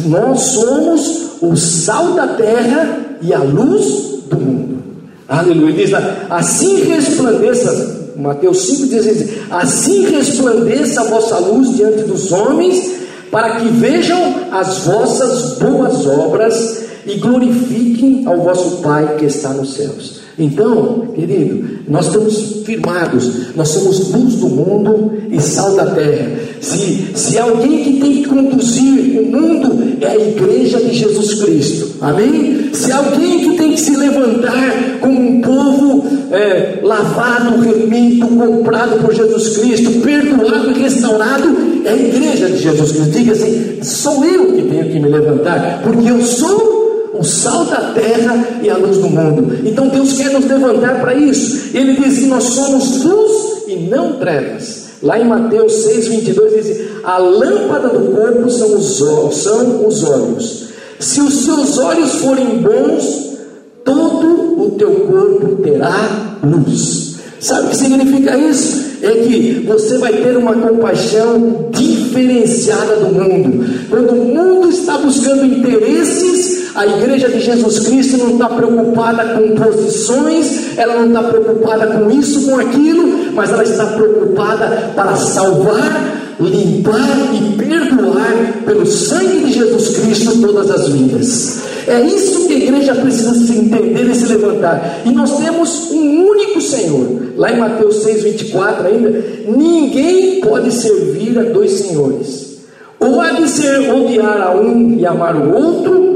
nós somos o sal da terra e a luz do mundo. Aleluia. Diz lá, assim resplandeça, Mateus 5,16, assim resplandeça a vossa luz diante dos homens, para que vejam as vossas boas obras e glorifiquem ao vosso Pai que está nos céus. Então, querido, nós estamos firmados, nós somos luz do mundo e sal da terra. Se, se alguém que tem que conduzir o mundo é a igreja de Jesus Cristo, amém? Se alguém que tem que se levantar como um povo é, lavado, remido, comprado por Jesus Cristo, perdoado e restaurado, é a igreja de Jesus Cristo. Diga assim: sou eu que tenho que me levantar, porque eu sou o sal da terra e a luz do mundo. Então Deus quer nos levantar para isso. Ele diz que nós somos luz e não trevas. Lá em Mateus 6, 22 diz: A lâmpada do corpo são os, são os olhos. Se os seus olhos forem bons, todo o teu corpo terá luz. Sabe o que significa isso? É que você vai ter uma compaixão diferenciada do mundo. Quando o mundo está buscando interesses a igreja de Jesus Cristo não está preocupada com posições, ela não está preocupada com isso, com aquilo, mas ela está preocupada para salvar, limpar e perdoar pelo sangue de Jesus Cristo todas as vidas. É isso que a igreja precisa se entender e se levantar. E nós temos um único Senhor. Lá em Mateus 6, 24 ainda, ninguém pode servir a dois senhores. Ou há de ser odiar a um e amar o outro,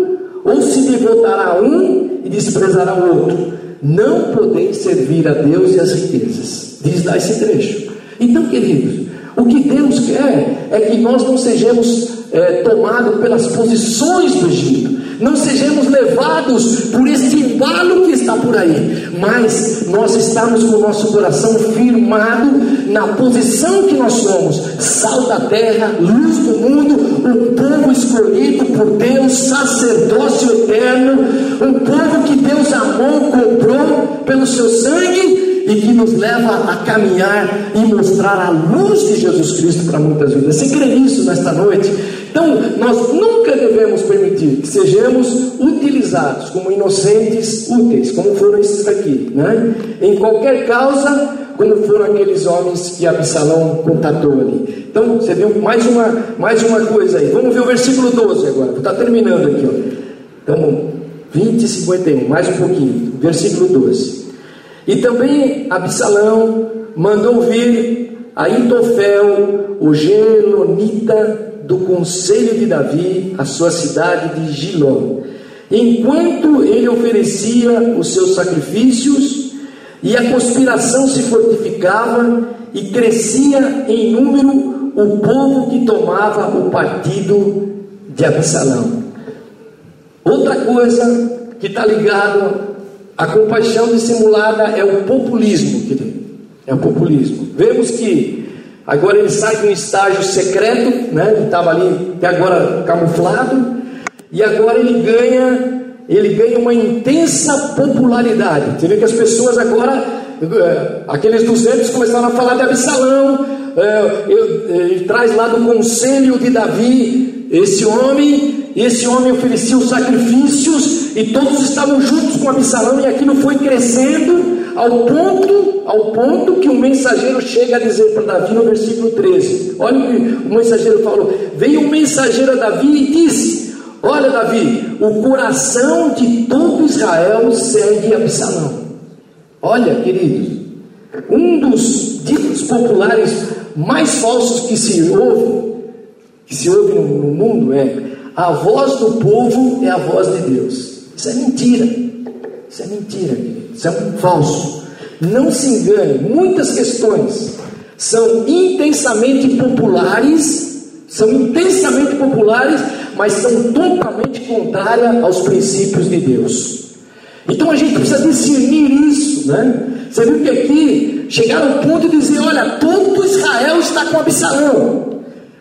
ou se devotará a um e desprezará o outro. Não podeis servir a Deus e as riquezas. Diz lá esse trecho. Então, queridos, o que Deus quer é que nós não sejamos é, tomados pelas posições do Egito, não sejamos levados por esse embalo que está por aí, mas nós estamos com o nosso coração firmado na posição que nós somos, sal da terra, luz do mundo, um povo escolhido por Deus, sacerdócio eterno, um povo que Deus amou, comprou pelo seu sangue e que nos leva a caminhar e mostrar a luz de Jesus Cristo para muitas vidas. Você crê nisso nesta noite? Então, nós nunca devemos permitir que sejamos utilizados como inocentes úteis, como foram esses daqui, né? em qualquer causa, como foram aqueles homens que Absalão contatou ali. Então, você viu mais uma, mais uma coisa aí. Vamos ver o versículo 12 agora, está terminando aqui. Ó. Então, 20 e 51, mais um pouquinho, versículo 12. E também Absalão mandou vir a Itofel, o Gelonita do conselho de Davi, a sua cidade de Gilom. Enquanto ele oferecia os seus sacrifícios, e a conspiração se fortificava e crescia em número o povo que tomava o partido de Absalão. Outra coisa que está ligado à compaixão dissimulada é o populismo, querido. É o populismo. Vemos que agora ele sai de um estágio secreto, né? Ele estava ali até agora camuflado, e agora ele ganha, ele ganha uma intensa popularidade. Você vê que as pessoas agora, eh, aqueles 200 começaram a falar de Absalão, eh, ele traz lá do conselho de Davi esse homem, esse homem oferecia os sacrifícios e todos estavam juntos com Absalão e aquilo foi crescendo ao ponto, ao ponto que o mensageiro chega a dizer para Davi no versículo 13. Olha o que o mensageiro falou: Veio um mensageiro a Davi e disse: Olha, Davi, o coração de todo Israel segue Absalão. Olha, queridos, um dos ditos populares mais falsos que se ouve, que se ouve no mundo é a voz do povo é a voz de Deus. Isso é mentira. Isso é mentira. Isso é um falso. Não se engane, muitas questões são intensamente populares, são intensamente populares, mas são totalmente contrárias aos princípios de Deus. Então a gente precisa discernir isso, né? Você viu que aqui chegaram ao ponto de dizer: olha, todo Israel está com Absalão,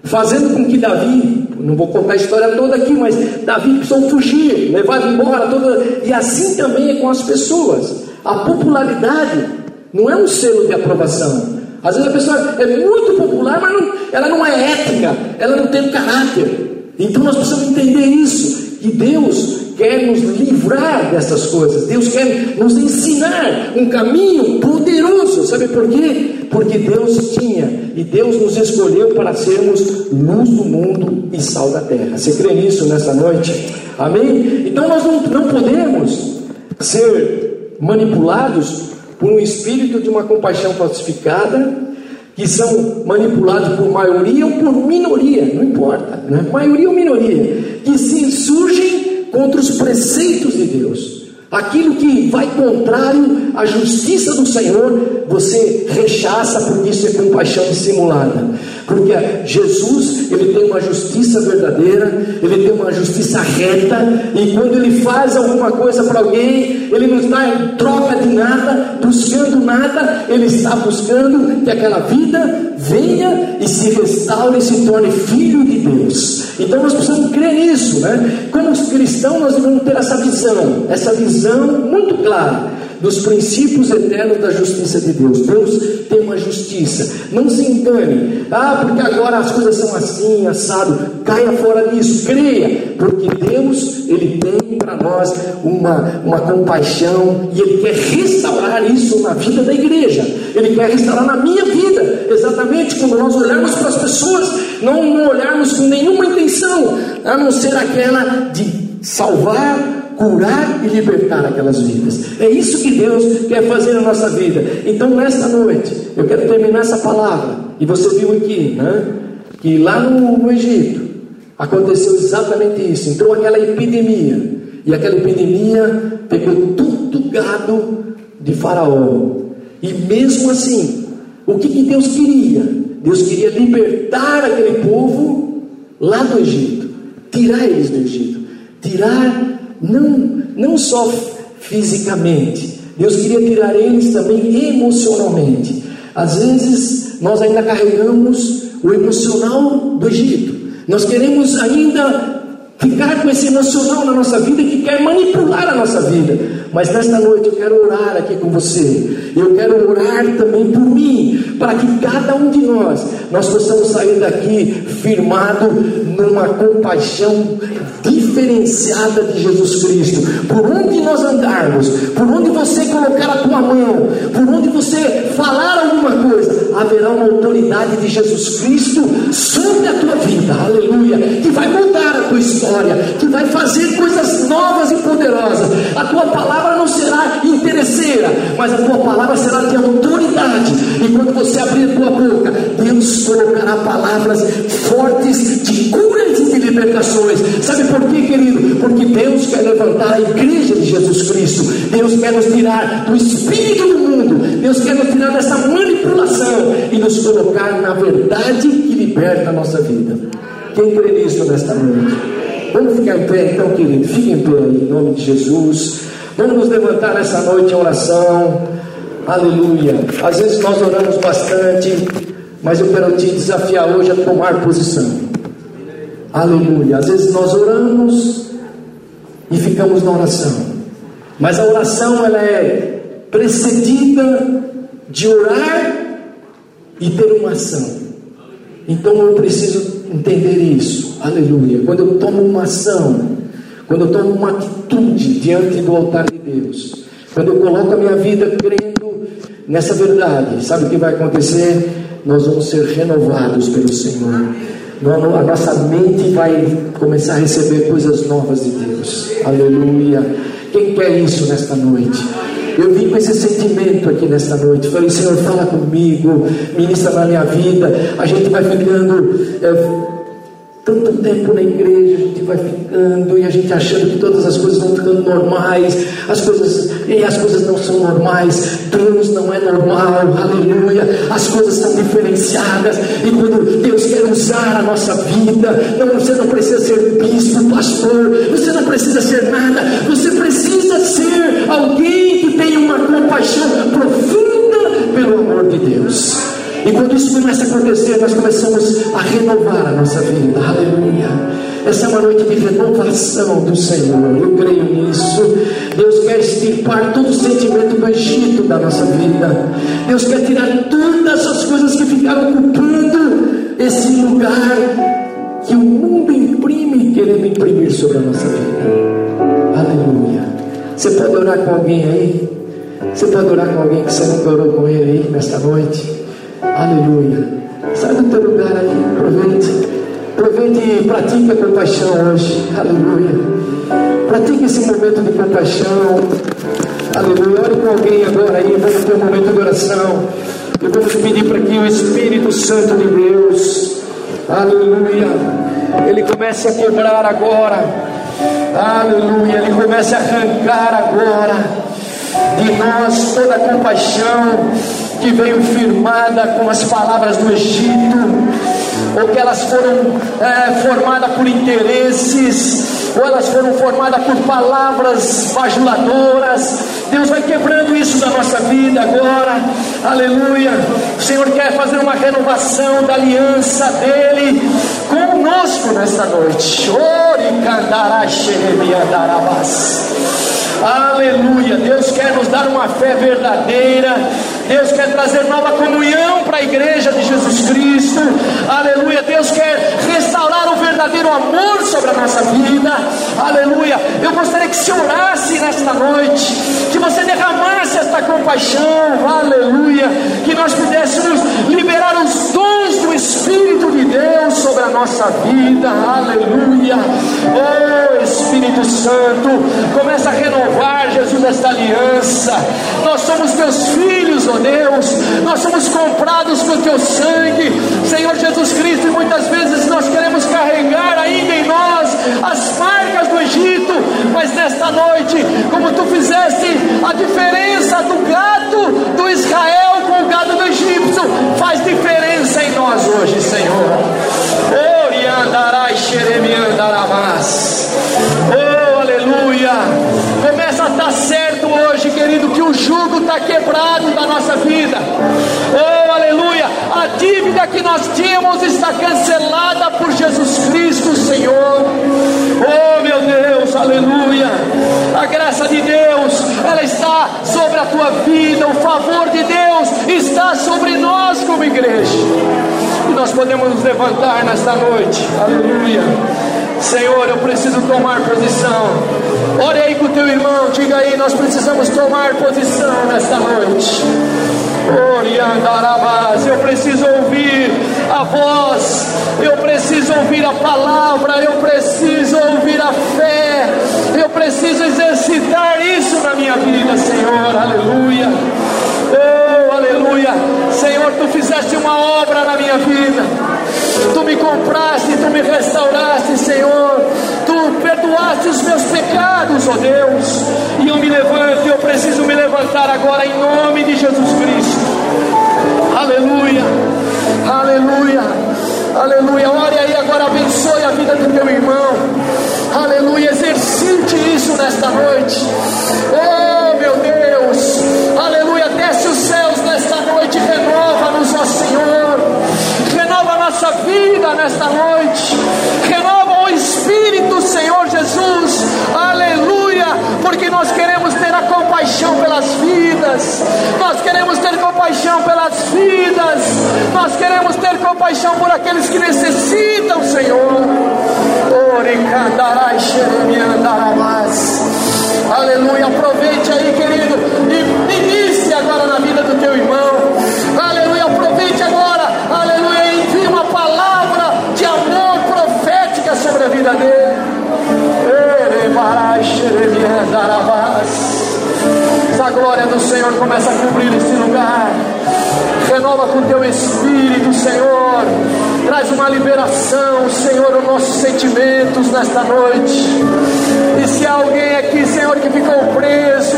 fazendo com que Davi, não vou contar a história toda aqui, mas Davi precisou fugir, levado embora, toda, e assim também é com as pessoas. A popularidade não é um selo de aprovação. Às vezes a pessoa é muito popular, mas não, ela não é ética, ela não tem caráter. Então nós precisamos entender isso. E Deus quer nos livrar dessas coisas. Deus quer nos ensinar um caminho poderoso. Sabe por quê? Porque Deus tinha e Deus nos escolheu para sermos luz do mundo e sal da terra. Você crê nisso nessa noite? Amém? Então nós não, não podemos ser manipulados por um espírito de uma compaixão falsificada que são manipulados por maioria ou por minoria, não importa, né? maioria ou minoria, que se insurgem contra os preceitos de Deus. Aquilo que vai contrário à justiça do Senhor, você rechaça porque isso é compaixão dissimulada. Porque Jesus, ele tem uma justiça verdadeira, ele tem uma justiça reta, e quando ele faz alguma coisa para alguém, ele não está em troca buscando nada, ele está buscando que aquela vida venha e se restaure e se torne filho de Deus. Então nós precisamos crer nisso, né? Como cristãos, nós devemos ter essa visão, essa visão muito clara dos princípios eternos da justiça de Deus. Deus tem uma justiça. Não se engane. Ah, porque agora as coisas são assim, assado. Caia fora disso. Creia, porque Deus ele tem para nós uma, uma compaixão e ele quer restaurar isso na vida da igreja. Ele quer restaurar na minha vida. Exatamente quando nós olharmos para as pessoas, não, olharmos com nenhuma intenção, a não ser aquela de salvar curar e libertar aquelas vidas. É isso que Deus quer fazer na nossa vida. Então, nesta noite, eu quero terminar essa palavra. E você viu aqui, né? Que lá no, no Egito aconteceu exatamente isso. Entrou aquela epidemia. E aquela epidemia pegou tudo gado de Faraó. E mesmo assim, o que, que Deus queria? Deus queria libertar aquele povo lá do Egito, tirar eles do Egito, tirar não, não só fisicamente, Deus queria tirar eles também emocionalmente. Às vezes nós ainda carregamos o emocional do Egito, nós queremos ainda ficar com esse emocional na nossa vida que quer manipular a nossa vida. Mas nesta noite eu quero orar aqui com você. Eu quero orar também por mim, para que cada um de nós nós possamos sair daqui firmado numa compaixão diferenciada de Jesus Cristo. Por onde nós andarmos, por onde você colocar a tua mão, por onde você falar alguma coisa, haverá uma autoridade de Jesus Cristo sobre a tua vida. Aleluia! Que vai mudar a tua história, que vai fazer coisas novas e poderosas. A tua palavra não será interesseira, mas a tua palavra será de autoridade. E quando você abrir a tua boca, Deus colocará palavras fortes de curas e de libertações. Sabe por quê, querido? Porque Deus quer levantar a igreja de Jesus Cristo. Deus quer nos tirar do espírito do mundo. Deus quer nos tirar dessa manipulação e nos colocar na verdade que liberta a nossa vida. Quem crê nisso nesta noite? Vamos ficar em pé então, querido. Fique em pé em nome de Jesus. Vamos nos levantar nessa noite em oração. Aleluia. Às vezes nós oramos bastante, mas eu quero te desafiar hoje a tomar posição. Aleluia. Às vezes nós oramos e ficamos na oração. Mas a oração ela é precedida de orar e ter uma ação. Então eu preciso entender isso. Aleluia. Quando eu tomo uma ação, quando eu tomo uma atitude diante do altar de Deus, quando eu coloco a minha vida crendo nessa verdade, sabe o que vai acontecer? Nós vamos ser renovados pelo Senhor. A nossa mente vai começar a receber coisas novas de Deus. Aleluia. Quem quer isso nesta noite? Eu vim com esse sentimento aqui nesta noite. Falei, Senhor, fala comigo, ministra na minha vida. A gente vai ficando. É, tanto tempo na igreja, a gente vai ficando e a gente achando que todas as coisas vão ficando normais, as coisas, e as coisas não são normais, Deus não é normal, aleluia, as coisas são diferenciadas, e quando Deus quer usar a nossa vida, não, você não precisa ser bispo, pastor, você não precisa ser nada, você precisa ser alguém que tenha uma compaixão profunda pelo amor de Deus. E quando isso começa a acontecer, nós começamos a renovar a nossa vida. Aleluia. Essa é uma noite de renovação do Senhor. Eu creio nisso. Deus quer extirpar todo o sentimento Egito da nossa vida. Deus quer tirar todas as coisas que ficaram ocupando esse lugar que o mundo imprime, querendo imprimir sobre a nossa vida. Aleluia. Você pode orar com alguém aí? Você pode orar com alguém que você nunca orou com ele aí nesta noite? Aleluia. Sai do teu lugar aí, aproveite. Aproveite e pratique a compaixão hoje. Aleluia. Pratique esse momento de compaixão. Aleluia. Ore com alguém agora aí. Vamos ter um momento de oração. E vamos pedir para que o Espírito Santo de Deus, aleluia, ele comece a quebrar agora. Aleluia. Ele comece a arrancar agora de nós toda a compaixão que veio firmada com as palavras do Egito, ou que elas foram é, formadas por interesses, ou elas foram formadas por palavras bajuladoras. Deus vai quebrando isso da nossa vida agora, aleluia. O Senhor quer fazer uma renovação da aliança dEle conosco nesta noite. Aleluia. Deus quer nos dar uma fé verdadeira. Deus quer trazer nova comunhão para a igreja de Jesus Cristo. Aleluia. Deus quer restaurar o verdadeiro amor sobre a nossa vida. Aleluia. Eu gostaria que se orasse nesta noite, que você derramasse esta compaixão. Aleluia. Que nós pudéssemos liberar os Espírito de Deus sobre a nossa vida. Aleluia. Oh Espírito Santo, começa a renovar, Jesus, esta aliança. Nós somos teus filhos, ó Deus. Nós somos comprados com teu sangue, Senhor Jesus Cristo. E muitas vezes nós queremos carregar ainda em nós as marcas do Egito, mas nesta noite, como tu fizeste a diferença do gado do Israel com o gado do egípcio, faz diferença em nós hoje, Senhor. Oriandarai xeremiandarabás. Oh, aleluia. Começa a estar certo hoje, querido, que o jugo está quebrado da nossa vida. Oh, aleluia. A dívida que nós tínhamos está cancelada por Jesus Cristo, Senhor. Oh, meu Deus, aleluia. A graça de Deus, ela está sobre a tua vida. O favor de Deus está sobre nós como igreja. E nós podemos nos levantar nesta noite. Aleluia. Senhor, eu preciso tomar posição. Ore aí com o teu irmão, diga aí, nós precisamos tomar posição nesta noite. Oriandarabás, eu preciso ouvir a voz, eu preciso ouvir a palavra, eu preciso ouvir a fé, eu preciso exercitar isso na minha vida, Senhor, aleluia. Oh, aleluia, Senhor, tu fizeste uma obra na minha vida, tu me compraste, tu me restauraste, Senhor, tu perdoaste os meus pecados, ó oh Deus, e eu me levanto, eu preciso me levantar agora em nome de Jesus Cristo. Aleluia, aleluia, aleluia. Ore aí agora, abençoe a vida do teu irmão. Aleluia, exercite isso nesta noite. Oh, meu Deus, aleluia, desce os céus nesta noite, renova-nos, ó Senhor. Renova a nossa vida nesta noite. Renova o Espírito, Senhor Jesus. Aleluia, porque nós queremos compaixão pelas vidas. Nós queremos ter compaixão pelas vidas. Nós queremos ter compaixão por aqueles que necessitam, Senhor. Aleluia. Aproveite aí, querido, e inicie agora na vida do teu irmão. Aleluia. Aproveite agora. Aleluia. Envie uma palavra de amor profética sobre a vida dele. Começa a cobrir esse lugar. Renova com teu espírito, Senhor. Traz uma liberação, Senhor, os nossos sentimentos nesta noite. E se alguém aqui, Senhor, que ficou preso,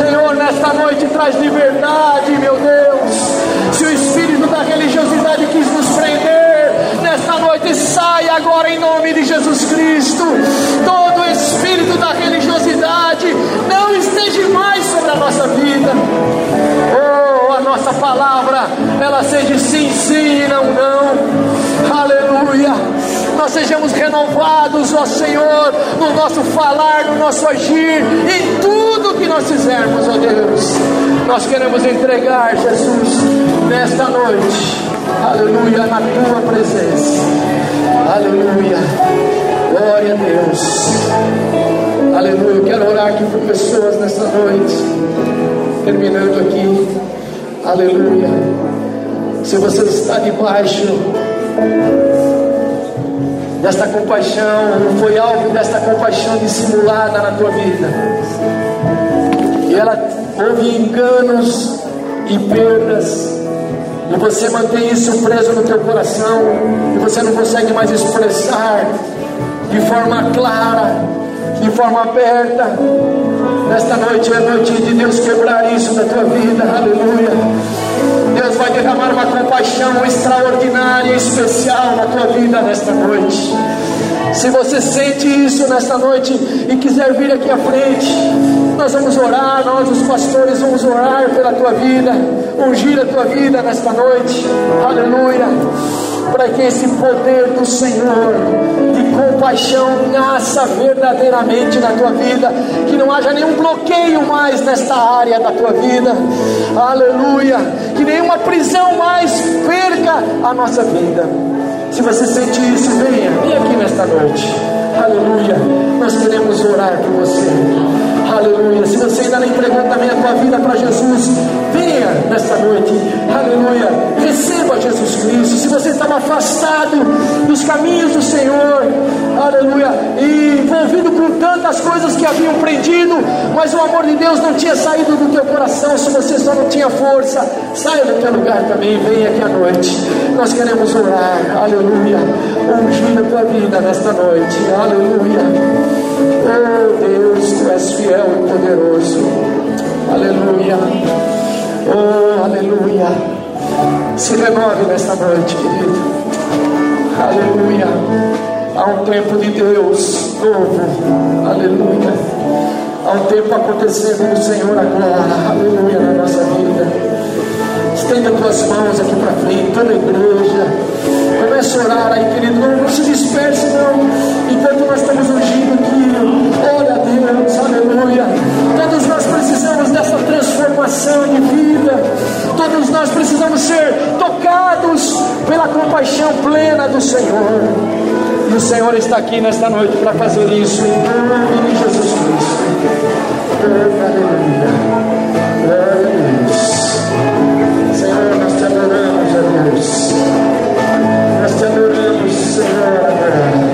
Senhor, nesta noite traz liberdade, meu Deus. Se o espírito da religiosidade quis nos prender, nesta noite sai agora em nome de Jesus Cristo. Todo espírito da religiosidade não esteja mais sobre a nossa vida. Oh, a nossa palavra, ela seja sim, sim não, não aleluia. Nós sejamos renovados, ó Senhor, no nosso falar, no nosso agir, em tudo que nós fizermos, ó Deus. Nós queremos entregar, Jesus, nesta noite, aleluia, na tua presença, aleluia. Glória a Deus, aleluia. Eu quero orar aqui por pessoas nesta noite, terminando aqui, aleluia. Se você está debaixo desta compaixão, foi alvo desta compaixão dissimulada na tua vida. E ela houve enganos e perdas. E você mantém isso preso no teu coração. E você não consegue mais expressar de forma clara, de forma aberta. Nesta noite é noite de Deus quebrar isso da tua vida. Aleluia. Deus vai derramar uma compaixão extraordinária e especial na tua vida nesta noite. Se você sente isso nesta noite e quiser vir aqui à frente, nós vamos orar, nós os pastores vamos orar pela tua vida, ungir a tua vida nesta noite. Aleluia. Para que esse poder do Senhor compaixão nasça verdadeiramente na tua vida, que não haja nenhum bloqueio mais nesta área da tua vida, aleluia, que nenhuma prisão mais perca a nossa vida. Se você sente isso, venha, venha aqui nesta noite, aleluia, nós queremos orar por você. Aleluia. Se você ainda não entregou também a tua vida para Jesus, venha nesta noite. Aleluia. Receba Jesus Cristo. Se você estava afastado dos caminhos do Senhor, aleluia, e envolvido com tantas coisas que haviam prendido, mas o amor de Deus não tinha saído do teu coração, se você só não tinha força, saia do teu lugar também, venha aqui à noite. Nós queremos orar, aleluia, ungir a tua vida nesta noite, aleluia. Oh Deus, tu és fiel e poderoso. Aleluia. Oh, aleluia. Se renove nesta noite, querido. Aleluia. Há um tempo de Deus novo. Aleluia. Há um tempo acontecendo no Senhor agora. Aleluia. Na nossa vida. Estenda tuas mãos aqui para frente, toda a igreja. Comece a orar aí, querido. Não, não se disperse, não. Enquanto nós estamos ungindo aqui, ora a Deus, aleluia. Todos nós precisamos dessa transformação de vida. Todos nós precisamos ser tocados pela compaixão plena do Senhor. E o Senhor está aqui nesta noite para fazer isso em nome de Jesus Cristo. Glória a Deus. Senhor, nós te adoramos, a Deus. Nós te adoramos, Senhor,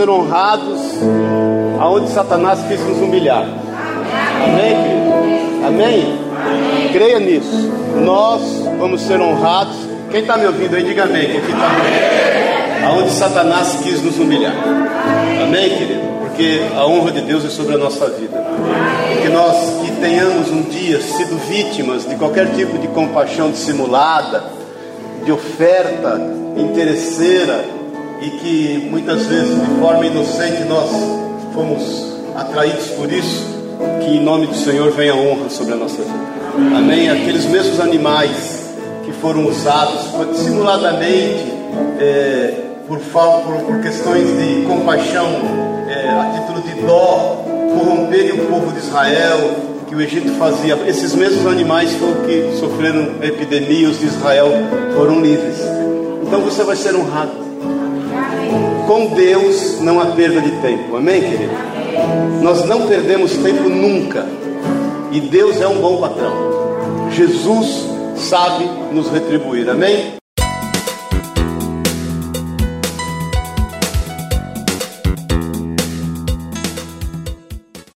ser honrados aonde Satanás quis nos humilhar. Amém, querido? Amém? Creia nisso. Nós vamos ser honrados. Quem está me ouvindo aí, diga amém. Quem está me? Aonde Satanás quis nos humilhar. Amém, querido? Porque a honra de Deus é sobre a nossa vida. Que nós que tenhamos um dia sido vítimas de qualquer tipo de compaixão dissimulada, de oferta interesseira, e que muitas vezes de forma inocente nós fomos atraídos por isso, que em nome do Senhor venha honra sobre a nossa vida. Amém? Aqueles mesmos animais que foram usados dissimuladamente é, por, por, por, questões de compaixão, é, a título de dó, corromperem o povo de Israel, que o Egito fazia. Esses mesmos animais foram que sofreram epidemia, os de Israel foram livres. Então você vai ser honrado. Com Deus não há perda de tempo. Amém, querido? Nós não perdemos tempo nunca. E Deus é um bom patrão. Jesus sabe nos retribuir. Amém?